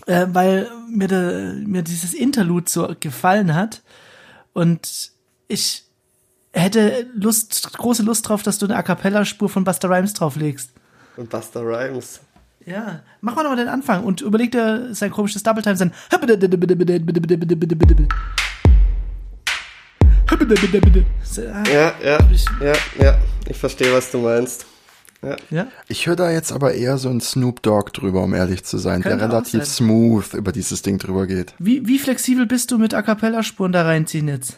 Äh, weil mir, de, mir dieses Interlude so gefallen hat und ich hätte Lust, große Lust drauf, dass du eine A Cappella-Spur von Buster Rhymes drauflegst. Und Buster Rhymes. Ja, mach mal nochmal den Anfang und überleg dir sein komisches Double Time, sein ja, ja, ja, ja, ich verstehe, was du meinst. Ja. ja. Ich höre da jetzt aber eher so einen Snoop Dogg drüber, um ehrlich zu sein, Könnte der relativ smooth über dieses Ding drüber geht. Wie, wie flexibel bist du mit A Cappella-Spuren da reinziehen jetzt?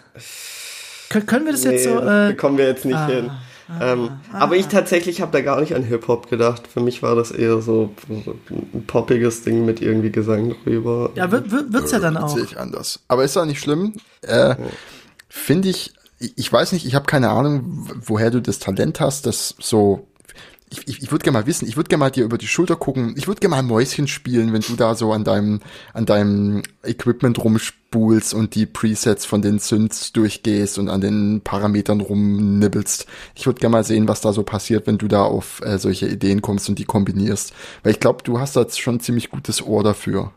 Kön können wir das nee, jetzt so? Äh, kommen wir jetzt nicht ah, hin. Ah, ähm, ah, aber ich tatsächlich habe da gar nicht an Hip-Hop gedacht. Für mich war das eher so, ein poppiges Ding mit irgendwie Gesang drüber. Ja, wird, wird's ja dann auch. Sehe ich anders. Aber ist doch nicht schlimm. Äh, ja. Finde ich, ich weiß nicht, ich habe keine Ahnung, woher du das Talent hast, das so ich, ich, ich würde gerne mal wissen, ich würde gerne mal dir über die Schulter gucken, ich würde gerne mal Mäuschen spielen, wenn du da so an deinem, an deinem Equipment rumspulst und die Presets von den Synths durchgehst und an den Parametern rumnibbelst. Ich würde gerne mal sehen, was da so passiert, wenn du da auf äh, solche Ideen kommst und die kombinierst. Weil ich glaube, du hast da schon ein ziemlich gutes Ohr dafür.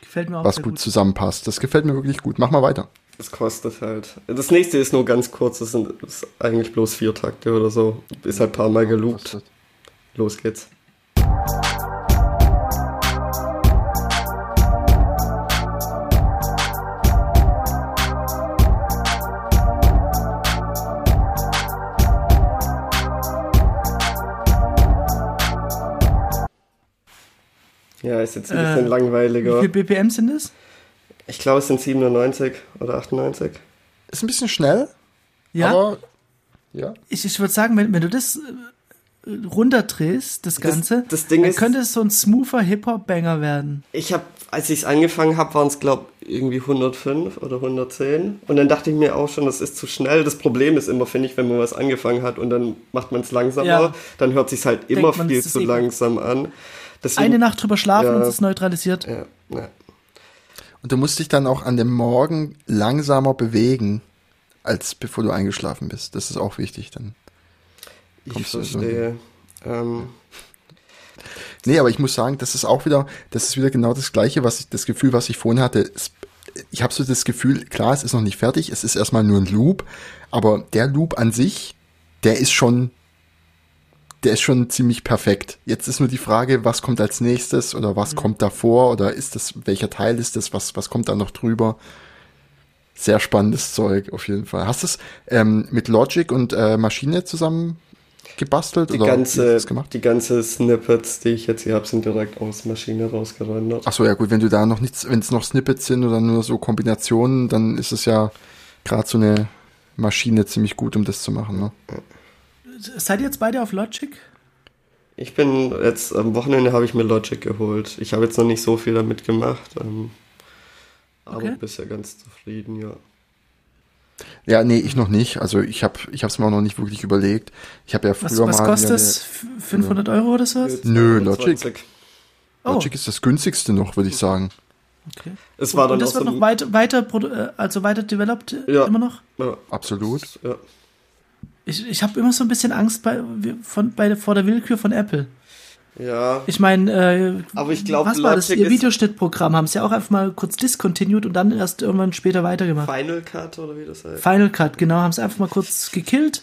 Gefällt mir auch. Was gut, gut zusammenpasst. Das gefällt mir wirklich gut. Mach mal weiter. Das kostet halt. Das nächste ist nur ganz kurz, das sind das eigentlich bloß vier Takte oder so. Ist halt ein paar Mal geloopt. Los geht's. Ja, ist jetzt ein bisschen äh, langweiliger. Wie viel BPM sind es? Ich glaube, es sind 97 oder 98. Ist ein bisschen schnell. Ja. Aber, ja. Ich, ich würde sagen, wenn, wenn du das runterdrehst, das Ganze, das, das Ding dann ist, könnte es so ein smoother Hip-Hop-Banger werden. Ich habe, als ich es angefangen habe, waren es, glaube irgendwie 105 oder 110. Und dann dachte ich mir auch schon, das ist zu schnell. Das Problem ist immer, finde ich, wenn man was angefangen hat und dann macht man es langsamer, ja. dann hört sich halt immer man, viel zu langsam an. Deswegen, Eine Nacht drüber schlafen ja, und es ist neutralisiert. Ja, ja. Und du musst dich dann auch an dem Morgen langsamer bewegen, als bevor du eingeschlafen bist. Das ist auch wichtig dann. Ich verstehe. Ähm. Nee, aber ich muss sagen, das ist auch wieder, das ist wieder genau das gleiche, was ich, das Gefühl, was ich vorhin hatte. Es, ich habe so das Gefühl, klar, es ist noch nicht fertig, es ist erstmal nur ein Loop, aber der Loop an sich, der ist schon, der ist schon ziemlich perfekt. Jetzt ist nur die Frage, was kommt als nächstes oder was mhm. kommt davor oder ist das, welcher Teil ist das, was, was kommt da noch drüber? Sehr spannendes Zeug, auf jeden Fall. Hast du es ähm, mit Logic und äh, Maschine zusammen gebastelt? Die, oder ganze, die ganze Snippets, die ich jetzt hier habe, sind direkt aus Maschine rausgerendert. Achso, ja gut, wenn du da noch nichts, wenn es noch Snippets sind oder nur so Kombinationen, dann ist es ja gerade so eine Maschine ziemlich gut, um das zu machen. Ne? Seid ihr jetzt beide auf Logic? Ich bin jetzt am Wochenende habe ich mir Logic geholt. Ich habe jetzt noch nicht so viel damit gemacht, ähm, aber okay. bisher ganz zufrieden, ja. Ja, nee, ich noch nicht. Also ich habe ich habe es mir auch noch nicht wirklich überlegt. Ich habe ja früher was, was mal. Was kostet es? 500 Euro oder so? Nö, Logic. Oh. Logic ist das günstigste noch, würde ich sagen. Okay. Es war und, dann und das wird so noch weiter, weiter, äh, also weiter developed ja. immer noch? Ja. Absolut. Ja. Ich, ich habe immer so ein bisschen Angst bei, von, bei, vor der Willkür von Apple. Ja. Ich meine, äh, aber ich glaube, was war das? Ihr Videoschnittprogramm haben sie ja auch einfach mal kurz discontinued und dann erst irgendwann später weitergemacht. Final Cut oder wie das heißt? Final Cut, genau, haben sie einfach mal kurz gekillt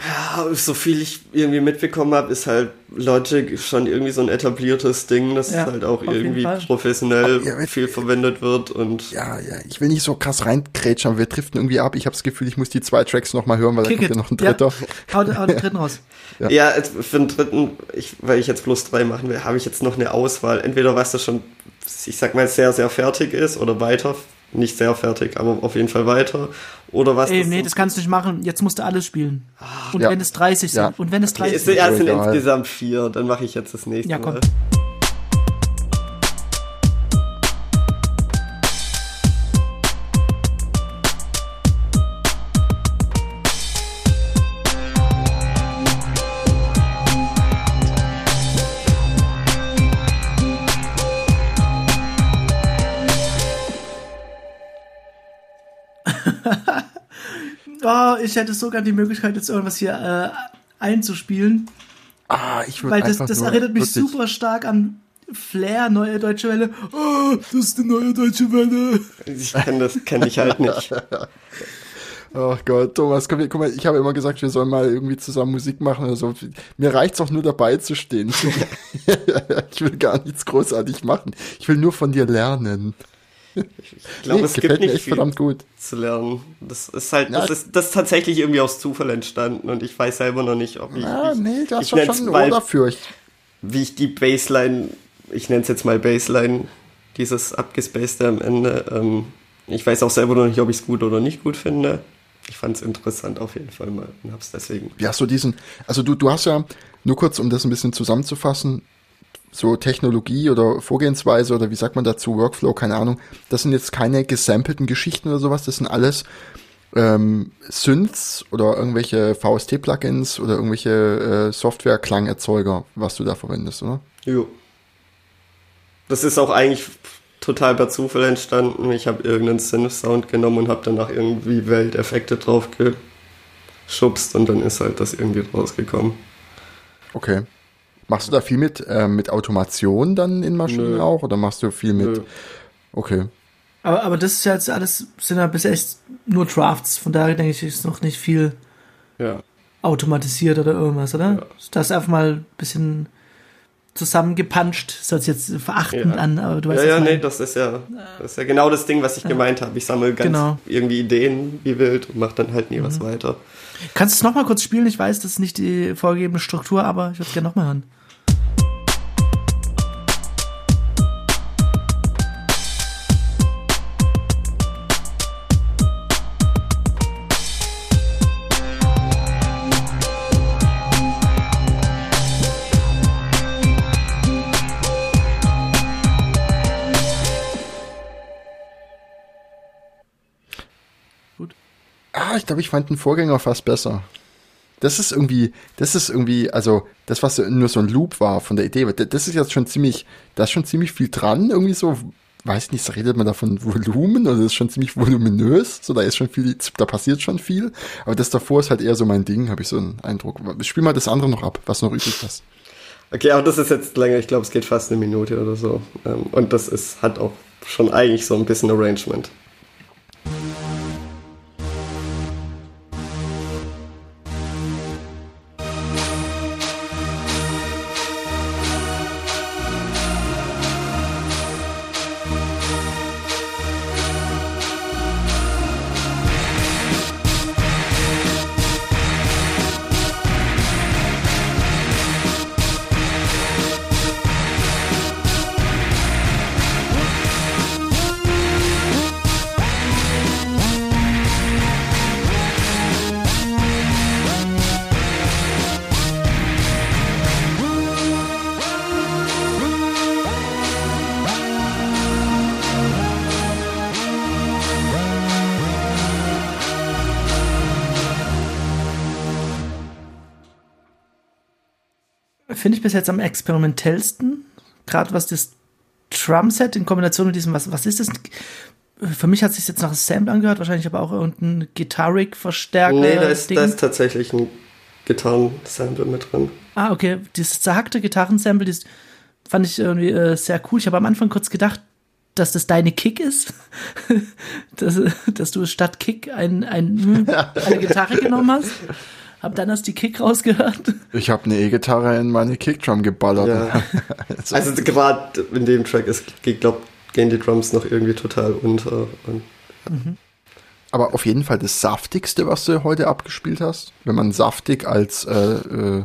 ja, so viel ich irgendwie mitbekommen habe, ist halt Logic schon irgendwie so ein etabliertes Ding, das ja, halt auch irgendwie professionell ja, viel verwendet wird und. Ja, ja, ich will nicht so krass reinkrätschen, aber wir driften irgendwie ab. Ich habe das Gefühl, ich muss die zwei Tracks nochmal hören, weil Kick da kommt ja noch ein dritter. Ja, hau, hau den dritten raus. ja, ja für den dritten, ich, weil ich jetzt bloß drei machen will, habe ich jetzt noch eine Auswahl. Entweder was das schon, ich sag mal, sehr, sehr fertig ist oder weiter nicht sehr fertig, aber auf jeden Fall weiter. Oder was? Ey, das nee, das kannst du nicht machen. Jetzt musst du alles spielen. Ach, und ja. wenn es 30 sind. Ja. Und wenn es 30 okay, sind. Ja, es sind insgesamt vier. Dann mache ich jetzt das nächste ja, komm. Mal. Ich hätte sogar die Möglichkeit, jetzt irgendwas hier äh, einzuspielen. Ah, ich würde Weil das, das erinnert mich wirklich. super stark an Flair, neue deutsche Welle. Oh, das ist die neue deutsche Welle. Ich kenne das, kenne ich halt nicht. Ach Gott, Thomas, komm, guck mal, ich habe immer gesagt, wir sollen mal irgendwie zusammen Musik machen oder so. Mir reicht's auch nur dabei zu stehen. ich will gar nichts großartig machen. Ich will nur von dir lernen. Ich glaube, nee, es gibt nicht viel verdammt gut. zu lernen. Das ist halt, ja, das ist, das ist tatsächlich irgendwie aus Zufall entstanden und ich weiß selber noch nicht, ob ich. Ja, ich, nee, das war schon ein dafür. Ich, wie ich die Baseline, ich nenne es jetzt mal Baseline, dieses abgespacede am Ende, ähm, ich weiß auch selber noch nicht, ob ich es gut oder nicht gut finde. Ich fand es interessant auf jeden Fall mal und hab's deswegen. Ja, so diesen, also du, du hast ja, nur kurz, um das ein bisschen zusammenzufassen, so Technologie oder Vorgehensweise oder wie sagt man dazu, Workflow, keine Ahnung, das sind jetzt keine gesampelten Geschichten oder sowas, das sind alles ähm, Synths oder irgendwelche VST-Plugins oder irgendwelche äh, Software-Klangerzeuger, was du da verwendest, oder? Jo. Das ist auch eigentlich total per Zufall entstanden. Ich habe irgendeinen Synth-Sound genommen und habe danach irgendwie Welteffekte drauf geschubst und dann ist halt das irgendwie rausgekommen. Okay. Machst du da viel mit, äh, mit Automation dann in Maschinen Nö. auch oder machst du viel mit? Nö. Okay. Aber, aber das ist ja jetzt alles, sind ja bis echt nur Drafts, von daher denke ich, ist noch nicht viel ja. automatisiert oder irgendwas, oder? Ja. Das einfach mal ein bisschen zusammengepanscht, soll es jetzt verachtend ja. an, aber du weißt Ja, ja, nee, das ist ja, das ist ja genau das Ding, was ich gemeint habe. Ich sammle ganz genau. irgendwie Ideen wie wild und mache dann halt nie mhm. was weiter. Kannst du es nochmal kurz spielen? Ich weiß, das ist nicht die vorgegebene Struktur, aber ich würde es gerne nochmal hören. Glaube, ich fand den Vorgänger fast besser. Das ist irgendwie, das ist irgendwie, also das, was nur so ein Loop war von der Idee, das ist jetzt schon ziemlich, da ist schon ziemlich viel dran, irgendwie so, weiß nicht, redet man da von Volumen oder das ist schon ziemlich voluminös, so da ist schon viel, da passiert schon viel, aber das davor ist halt eher so mein Ding, habe ich so einen Eindruck. Spiel mal das andere noch ab, was noch übrig ist. Okay, aber das ist jetzt länger, ich glaube, es geht fast eine Minute oder so. Ähm, und das ist, hat auch schon eigentlich so ein bisschen Arrangement. Finde ich bis jetzt am experimentellsten. Gerade was das Drumset in Kombination mit diesem, was, was ist das? Für mich hat es sich jetzt nach Sample angehört, wahrscheinlich aber auch irgendein Guitaric-Verstärker. Nee, da ist, da ist tatsächlich ein Gitarrensample mit drin. Ah, okay. Dieses zerhackte Gitarrensample, das fand ich irgendwie äh, sehr cool. Ich habe am Anfang kurz gedacht, dass das deine Kick ist. dass, dass du statt Kick ein, ein, eine Gitarre genommen hast. Hab dann erst die Kick rausgehört. Ich habe eine E-Gitarre in meine Kickdrum geballert. Ja. also, also gerade in dem Track ist, glaube gehen die Drums noch irgendwie total unter. Und, ja. mhm. Aber auf jeden Fall das saftigste, was du heute abgespielt hast, wenn man saftig als äh, äh,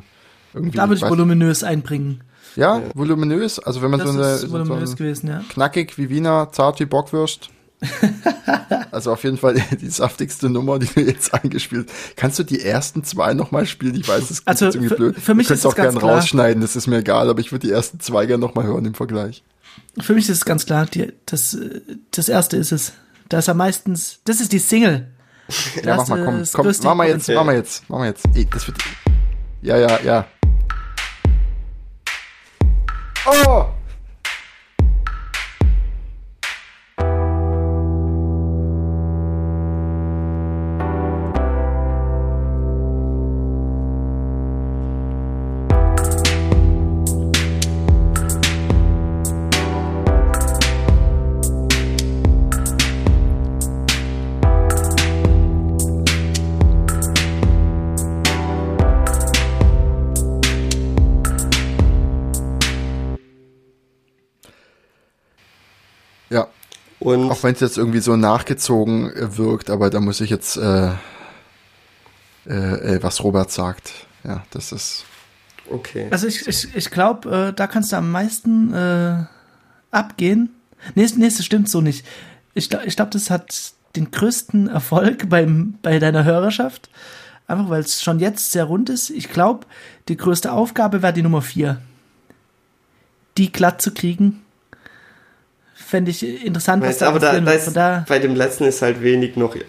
irgendwie. Da würde ich voluminös einbringen. Ja, ja, voluminös. Also wenn man das so eine, so, gewesen, ja. knackig wie Wiener, zart wie Bockwürst. also auf jeden Fall die saftigste Nummer, die du jetzt eingespielt. Kannst du die ersten zwei nochmal spielen? Ich weiß, das ist also irgendwie blöd. Für mich du ist es auch gerne rausschneiden, das ist mir egal, aber ich würde die ersten zwei gerne nochmal hören im Vergleich. Für mich ist es ganz klar, die, das, das erste ist es. Da ist am meisten, das ist die Single. ja, mach mal, komm, komm, mach mal jetzt, mach mal jetzt, mach mal jetzt. Ey, das wird, ja, ja, ja. Oh! Und Auch wenn es jetzt irgendwie so nachgezogen äh, wirkt, aber da muss ich jetzt, äh, äh, äh, was Robert sagt. Ja, das ist. okay. Also ich, ich, ich glaube, äh, da kannst du am meisten äh, abgehen. Nee, nee, das stimmt so nicht. Ich, glaub- ich glaube, das hat den größten Erfolg beim, bei deiner Hörerschaft. Einfach weil es schon jetzt sehr rund ist. Ich glaube, die größte Aufgabe wäre die Nummer vier. Die glatt zu kriegen. Fände ich interessant, was Weißt, da aber da, da ist, da bei dem letzten ist halt wenig noch äh,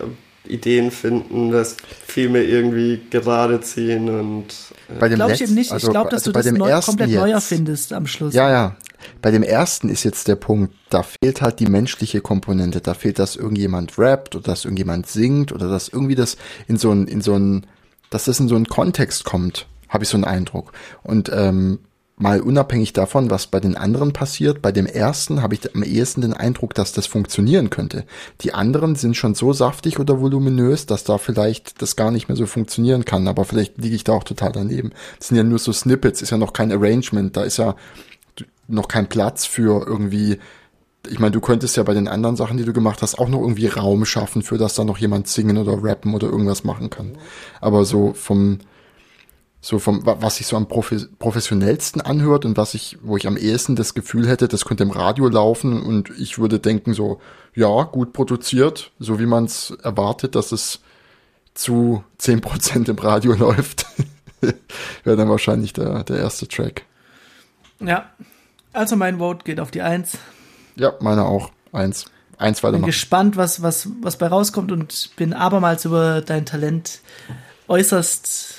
Ideen finden, das viel mehr irgendwie gerade ziehen und äh, Bei dem glaube ich letzten- eben nicht. also- ich glaube, dass also du bei das dem neu, komplett neu jetzt. erfindest am Schluss. Ja, ja. Bei dem ersten ist jetzt der Punkt, da fehlt halt die menschliche Komponente. Da fehlt, dass irgendjemand rappt oder dass irgendjemand singt oder dass irgendwie das in so ein, in so ein, dass das in so einen Kontext kommt, habe ich so einen Eindruck. Und ähm, mal unabhängig davon, was bei den anderen passiert, bei dem ersten habe ich am ehesten den Eindruck, dass das funktionieren könnte. Die anderen sind schon so saftig oder voluminös, dass da vielleicht das gar nicht mehr so funktionieren kann. Aber vielleicht liege ich da auch total daneben. Das sind ja nur so Snippets, ist ja noch kein Arrangement, da ist ja noch kein Platz für irgendwie. Ich meine, du könntest ja bei den anderen Sachen, die du gemacht hast, auch noch irgendwie Raum schaffen, für dass da noch jemand singen oder rappen oder irgendwas machen kann. Aber so vom, so vom, wa- was sich so am professionellsten anhört und was ich, wo ich am ehesten das Gefühl hätte, das könnte im Radio laufen und ich würde denken so, ja, gut produziert, so wie man es erwartet, dass es zu 10% im Radio läuft, wäre dann wahrscheinlich der, der erste Track. Ja. Also mein Vote geht auf die Eins. Ja, meine auch. Eins. Eins Bin weitermachen. gespannt, was, was, was bei rauskommt und bin abermals über dein Talent äußerst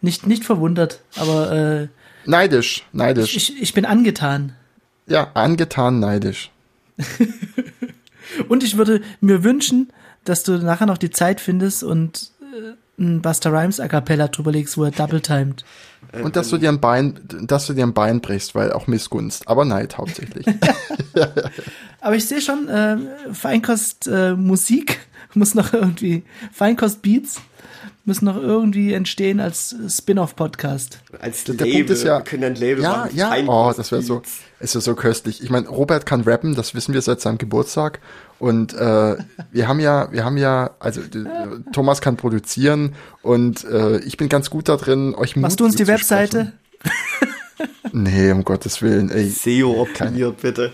nicht, nicht verwundert, aber äh, Neidisch, neidisch. ich, ich bin angetan. ja, angetan neidisch. Und ich würde mir wünschen, dass du nachher noch die Zeit findest und äh, ein Buster Rhymes A Cappella drüber legst, wo er double timed. Und dass du dir ein Bein, dass du dir ein Bein brichst, weil auch Missgunst, aber Neid hauptsächlich. Aber ich sehe schon, äh, Feinkost äh, Musik muss noch irgendwie, Feinkost Beats müssen noch irgendwie entstehen als Spin-off-Podcast. als Der Label, Punkt ist ja- wir können ein Label ja, machen. ja, oh, das wäre so, ist ja so köstlich. Ich meine, Robert kann rappen, das wissen wir seit seinem Geburtstag. Und äh, wir haben ja, wir haben ja, also äh, Thomas kann produzieren und äh, ich bin ganz gut da drin, euch Mut Machst du uns die. Webseite? Nee, um Gottes Willen, ey. SEO optimiert, bitte.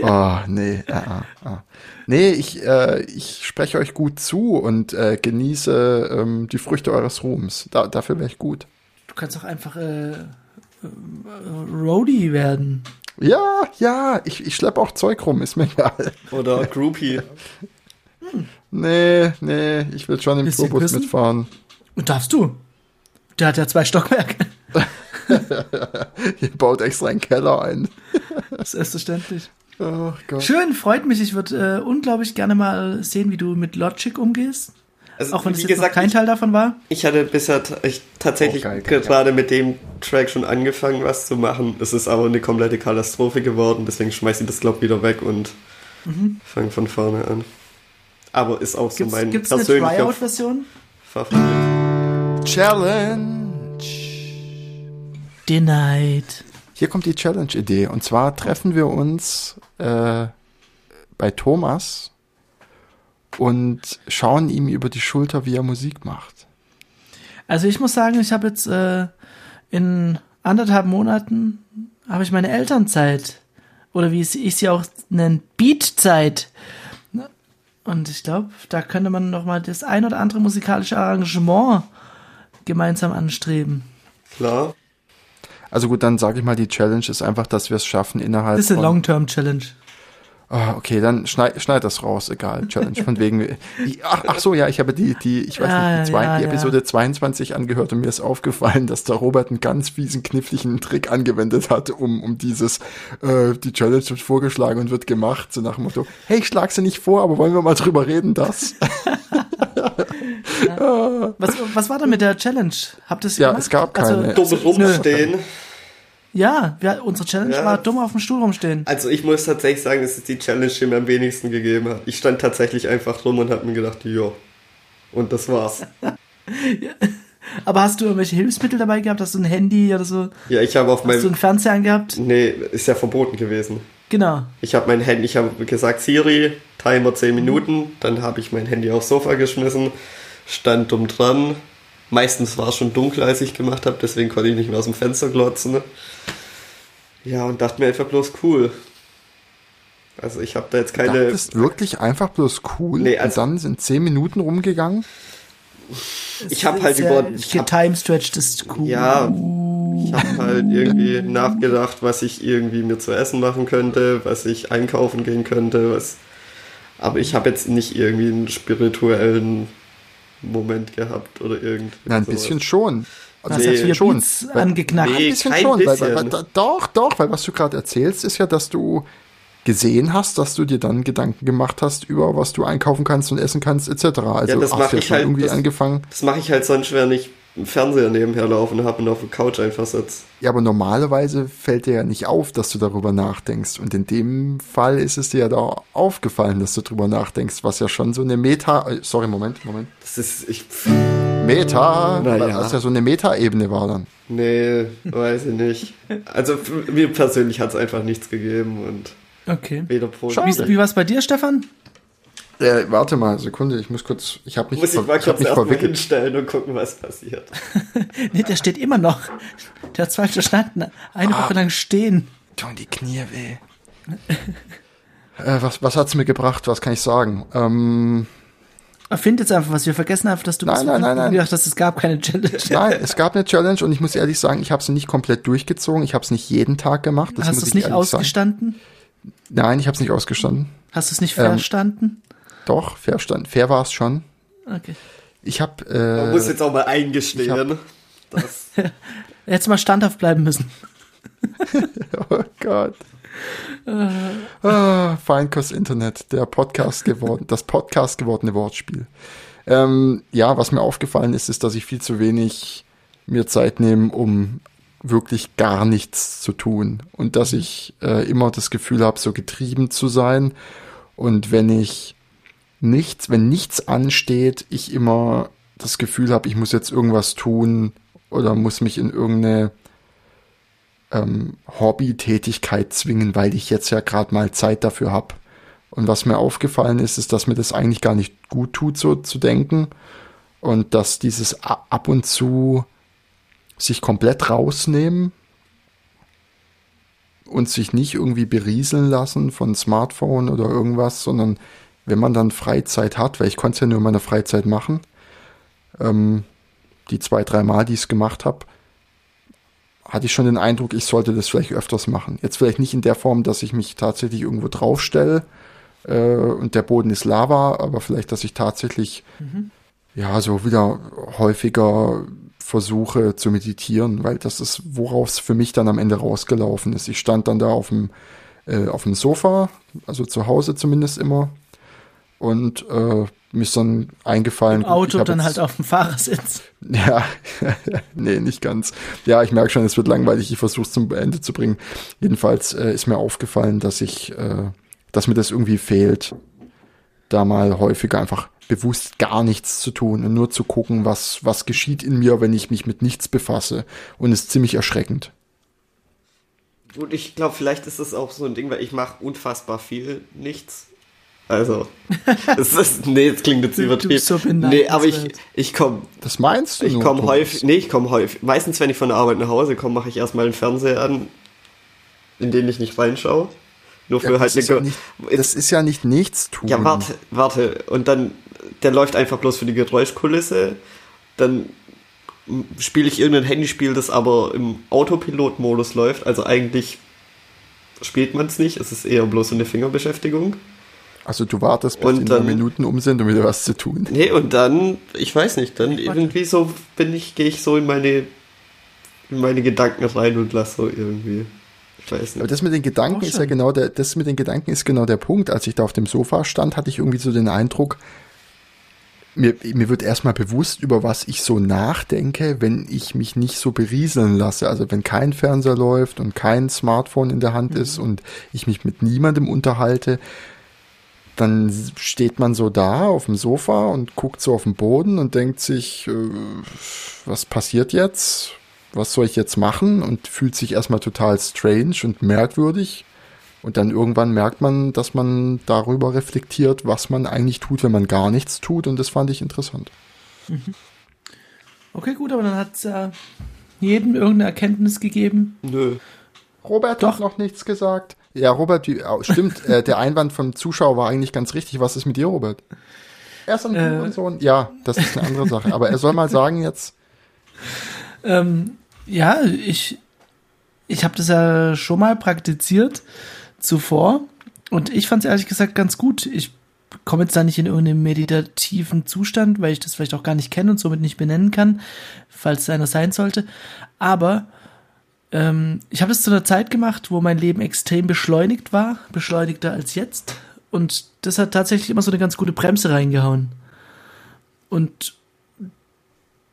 Oh, nee, ah, ah. Nee, ich, äh, ich spreche euch gut zu und äh, genieße ähm, die Früchte eures Ruhms. Da, dafür wäre ich gut. Du kannst doch einfach äh, äh, Roadie werden. Ja, ja, ich, ich schleppe auch Zeug rum, ist mir egal. Oder Groupie. Nee, nee, ich will schon im Bisschen Tourbus mitfahren. Und darfst du? Der hat ja zwei Stockwerke. Ihr baut extra einen Keller ein. Selbstverständlich. Oh Gott. Schön, freut mich. Ich würde äh, unglaublich gerne mal sehen, wie du mit Logic umgehst. Also, Auch wenn es gesagt, noch kein ich, Teil davon war. ich hatte bisher ich tatsächlich Oh, geil, geil, gerade mit dem Track schon angefangen, was zu machen. Es ist aber eine komplette Katastrophe geworden, deswegen schmeiße ich das, glaube wieder weg und fange von vorne an. Aber ist auch so mein Gibt es eine persönlicher Tryout-Version? Favorit. Challenge. Denied. Hier kommt die Challenge-Idee. Und zwar treffen wir uns äh, bei Thomas und schauen ihm über die Schulter, wie er Musik macht. Also ich muss sagen, ich habe jetzt äh, in anderthalb Monaten habe ich meine Elternzeit oder wie ich sie auch nenne, Beatzeit. Ne? Und ich glaube, da könnte man noch mal das ein oder andere musikalische Arrangement gemeinsam anstreben. Klar. Also gut, dann sage ich mal, die Challenge ist einfach, dass wir es schaffen innerhalb Das ist eine. Long-Term-Challenge. Ah, okay, dann schneid, schneid das raus, egal. Challenge von wegen. Die, ach, ach so, ja, ich habe die, die, ich weiß Ja, nicht, die, zwei, ja, die ja. Episode 22 angehört und mir ist aufgefallen, dass der Robert einen ganz fiesen, kniffligen Trick angewendet hat, um, um dieses, äh, die Challenge wird vorgeschlagen und wird gemacht, so nach dem Motto, hey, ich schlag sie nicht vor, aber wollen wir mal drüber reden, das? Was, was war da mit der Challenge? Habt ihr es Ja, gemacht? es gab Also, keine. Dumm rumstehen. ja, wir, unsere Challenge Ja. war dumm auf dem Stuhl rumstehen. Also ich muss tatsächlich sagen, es ist die Challenge, die mir am wenigsten gegeben hat. Ich stand tatsächlich einfach rum und habe mir gedacht, ja. Und das war's. Aber hast du irgendwelche Hilfsmittel dabei gehabt? Hast du ein Handy oder so? Ja, ich habe auf Hast du einen meinem... Fernseher angehabt? Nee, ist ja verboten gewesen. Genau. Ich habe mein Handy, ich habe gesagt, Siri, Timer 10 Minuten, dann habe ich mein Handy aufs Sofa geschmissen, stand dumm dran. Meistens war es schon dunkel, als ich gemacht habe, deswegen konnte ich nicht mehr aus dem Fenster glotzen. Ja, und dachte mir einfach bloß cool. Also ich habe da jetzt keine. Das ist wirklich einfach bloß cool. Nee, also und dann sind 10 Minuten rumgegangen. Ich habe halt über. Ich hab, Timestretched ist cool. Ja, ich habe halt irgendwie nachgedacht, was ich irgendwie mir zu essen machen könnte, was ich einkaufen gehen könnte, was. Aber ich habe jetzt nicht irgendwie einen spirituellen Moment gehabt oder irgendwie. Na, ein bisschen schon. Also nee, hast du schon Beats angeknackt. Nee, ein bisschen schon, bisschen. Weil, weil, weil, doch, doch, weil was du gerade erzählst, ist ja, dass du gesehen hast, dass du dir dann Gedanken gemacht hast über was du einkaufen kannst und essen kannst etc. Also ja, das mache ich halt irgendwie das, angefangen. Das mache ich halt sonst, wenn ich einen Fernseher nebenher laufen habe und auf der Couch einfach sitze. Ja, aber normalerweise fällt dir ja nicht auf, dass du darüber nachdenkst. Und in dem Fall ist es dir ja da aufgefallen, dass du darüber nachdenkst, was ja schon so eine Meta. Äh, sorry, Moment, Moment. Das ist. Ich, Meta, naja. was ja so eine Meta-Ebene war dann. Nee, weiß ich nicht. Also mir persönlich hat es einfach nichts gegeben und okay. weder pro Wie, wie war es bei dir, Stefan? Äh, warte mal, Sekunde, ich muss kurz, ich habe mich, muss ich mal kurz ich erstmal hinstellen und gucken, was passiert. nee, der steht immer noch. Der hat falsch verstanden. Eine ah, Woche lang stehen. Tun die Knie weh. äh, was, was hat's mir gebracht? Was kann ich sagen? Ähm, Erfind jetzt einfach was. Wir vergessen einfach, dass du nein, nein, nein, nein. gedacht hast, es gab keine Challenge. Nein, es gab eine Challenge und ich muss ehrlich sagen, ich habe sie nicht komplett durchgezogen. Ich habe es nicht jeden Tag gemacht. Das hast du es nicht ausgestanden? Sagen. Nein, ich habe es nicht ausgestanden. Hast du es nicht verstanden? Ähm, doch, fair, stand, fair war es schon. Okay. Ich habe. Äh, Man muss jetzt auch mal eingestehen. dass Jetzt mal standhaft bleiben müssen. oh Gott. ah, Feinkost Internet, der Podcast geworden, das Podcast gewordene Wortspiel. Ähm, ja, was mir aufgefallen ist, ist, dass ich viel zu wenig mir Zeit nehme, um wirklich gar nichts zu tun und dass ich äh, immer das Gefühl habe, so getrieben zu sein und wenn ich nichts, wenn nichts ansteht, ich immer das Gefühl habe, ich muss jetzt irgendwas tun oder muss mich in irgendeine ähm, Hobby-Tätigkeit zwingen, weil ich jetzt ja gerade mal Zeit dafür habe. Und was mir aufgefallen ist, ist, dass mir das eigentlich gar nicht gut tut, so zu denken. Und dass dieses ab und zu sich komplett rausnehmen und sich nicht irgendwie berieseln lassen von Smartphone oder irgendwas, sondern wenn man dann Freizeit hat, weil ich konnte es ja nur in meiner Freizeit machen, ähm, die zwei, drei Mal, die ich es gemacht habe, hatte ich schon den Eindruck, ich sollte das vielleicht öfters machen. Jetzt vielleicht nicht in der Form, dass ich mich tatsächlich irgendwo draufstelle äh, und der Boden ist Lava, aber vielleicht, dass ich tatsächlich mhm. ja so wieder häufiger versuche zu meditieren, weil das ist, worauf es für mich dann am Ende rausgelaufen ist. Ich stand dann da auf dem, äh, auf dem Sofa, also zu Hause zumindest immer, und äh, mir ist dann eingefallen. Im Auto dann halt auf dem Fahrersitz. Ja, nee, nicht ganz. Ja, ich merke schon, es wird langweilig. Ich versuche es zum Ende zu bringen. Jedenfalls äh, ist mir aufgefallen, dass ich, äh, dass mir das irgendwie fehlt, da mal häufiger einfach bewusst gar nichts zu tun und nur zu gucken, was, was geschieht in mir, wenn ich mich mit nichts befasse. Und es ist ziemlich erschreckend. Und ich glaube, vielleicht ist das auch so ein Ding, weil ich mache unfassbar viel nichts also, es ist, nee, es klingt jetzt übertrieben. So nee, aber ich, ich komme. Das meinst du? Ich komme häufig, nee, ich komme häufig. Meistens, wenn ich von der Arbeit nach Hause komme, mache ich erstmal einen Fernseher an, in den ich nicht reinschaue. Nur für ja, halt eine. Ja nicht, das ist ja nicht nichts tun. Ja, warte, warte. Und dann, der läuft einfach bloß für die Geräuschkulisse. Dann spiele ich irgendein Handyspiel, das aber im Autopilot-Modus läuft. Also eigentlich spielt man es nicht. Es ist eher bloß eine Fingerbeschäftigung. Also du wartest, bis und die dann, Minuten um sind, um wieder was zu tun. Nee, und dann, ich weiß nicht, dann irgendwie so bin ich, gehe ich so in meine, in meine Gedanken rein und lasse so irgendwie. Ich weiß nicht. Aber das mit den Gedanken ist ja genau der, das mit den Gedanken ist genau der Punkt. Als ich da auf dem Sofa stand, hatte ich irgendwie so den Eindruck, mir, mir wird erstmal bewusst, über was ich so nachdenke, wenn ich mich nicht so berieseln lasse. Also wenn kein Fernseher läuft und kein Smartphone in der Hand mhm. ist und ich mich mit niemandem unterhalte, dann steht man so da auf dem Sofa und guckt so auf den Boden und denkt sich, äh, was passiert jetzt? Was soll ich jetzt machen? Und fühlt sich erstmal total strange und merkwürdig. Und dann irgendwann merkt man, dass man darüber reflektiert, was man eigentlich tut, wenn man gar nichts tut. Und das fand ich interessant. Mhm. Okay, gut, aber dann hat es ja jedem irgendeine Erkenntnis gegeben. Nö. Robert Doch. hat noch nichts gesagt. Ja, Robert, wie, stimmt, äh, der Einwand vom Zuschauer war eigentlich ganz richtig. Was ist mit dir, Robert? Er ist ein äh, und so. Ja, das ist eine andere Sache. Aber er soll mal sagen jetzt. Ähm, ja, ich, ich habe das ja schon mal praktiziert zuvor und ich fand es ehrlich gesagt ganz gut. Ich komme jetzt da nicht in irgendeinen meditativen Zustand, weil ich das vielleicht auch gar nicht kenne und somit nicht benennen kann, falls es einer sein sollte. Aber ähm, ich habe es zu einer Zeit gemacht, wo mein Leben extrem beschleunigt war, beschleunigter als jetzt. Und das hat tatsächlich immer so eine ganz gute Bremse reingehauen. Und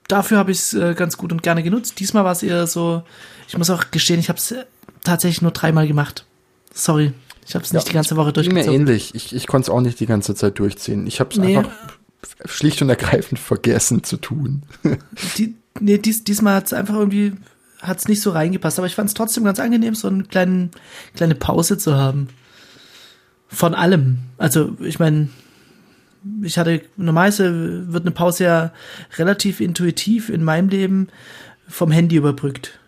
dafür habe ich es äh, ganz gut und gerne genutzt. Diesmal war es eher so, ich muss auch gestehen, ich habe es tatsächlich nur dreimal gemacht. Sorry, ich habe es nicht ja, die ganze Woche durchgezogen. Mir ähnlich. Ich, ich konnte es auch nicht die ganze Zeit durchziehen. Ich habe es nee. einfach schlicht und ergreifend vergessen zu tun. Die, nee, dies, diesmal hat es einfach irgendwie hat es nicht so reingepasst, aber ich fand es trotzdem ganz angenehm, so eine kleine, kleine Pause zu haben. Von allem. Also, ich meine, ich hatte, normalerweise wird eine Pause ja relativ intuitiv in meinem Leben vom Handy überbrückt.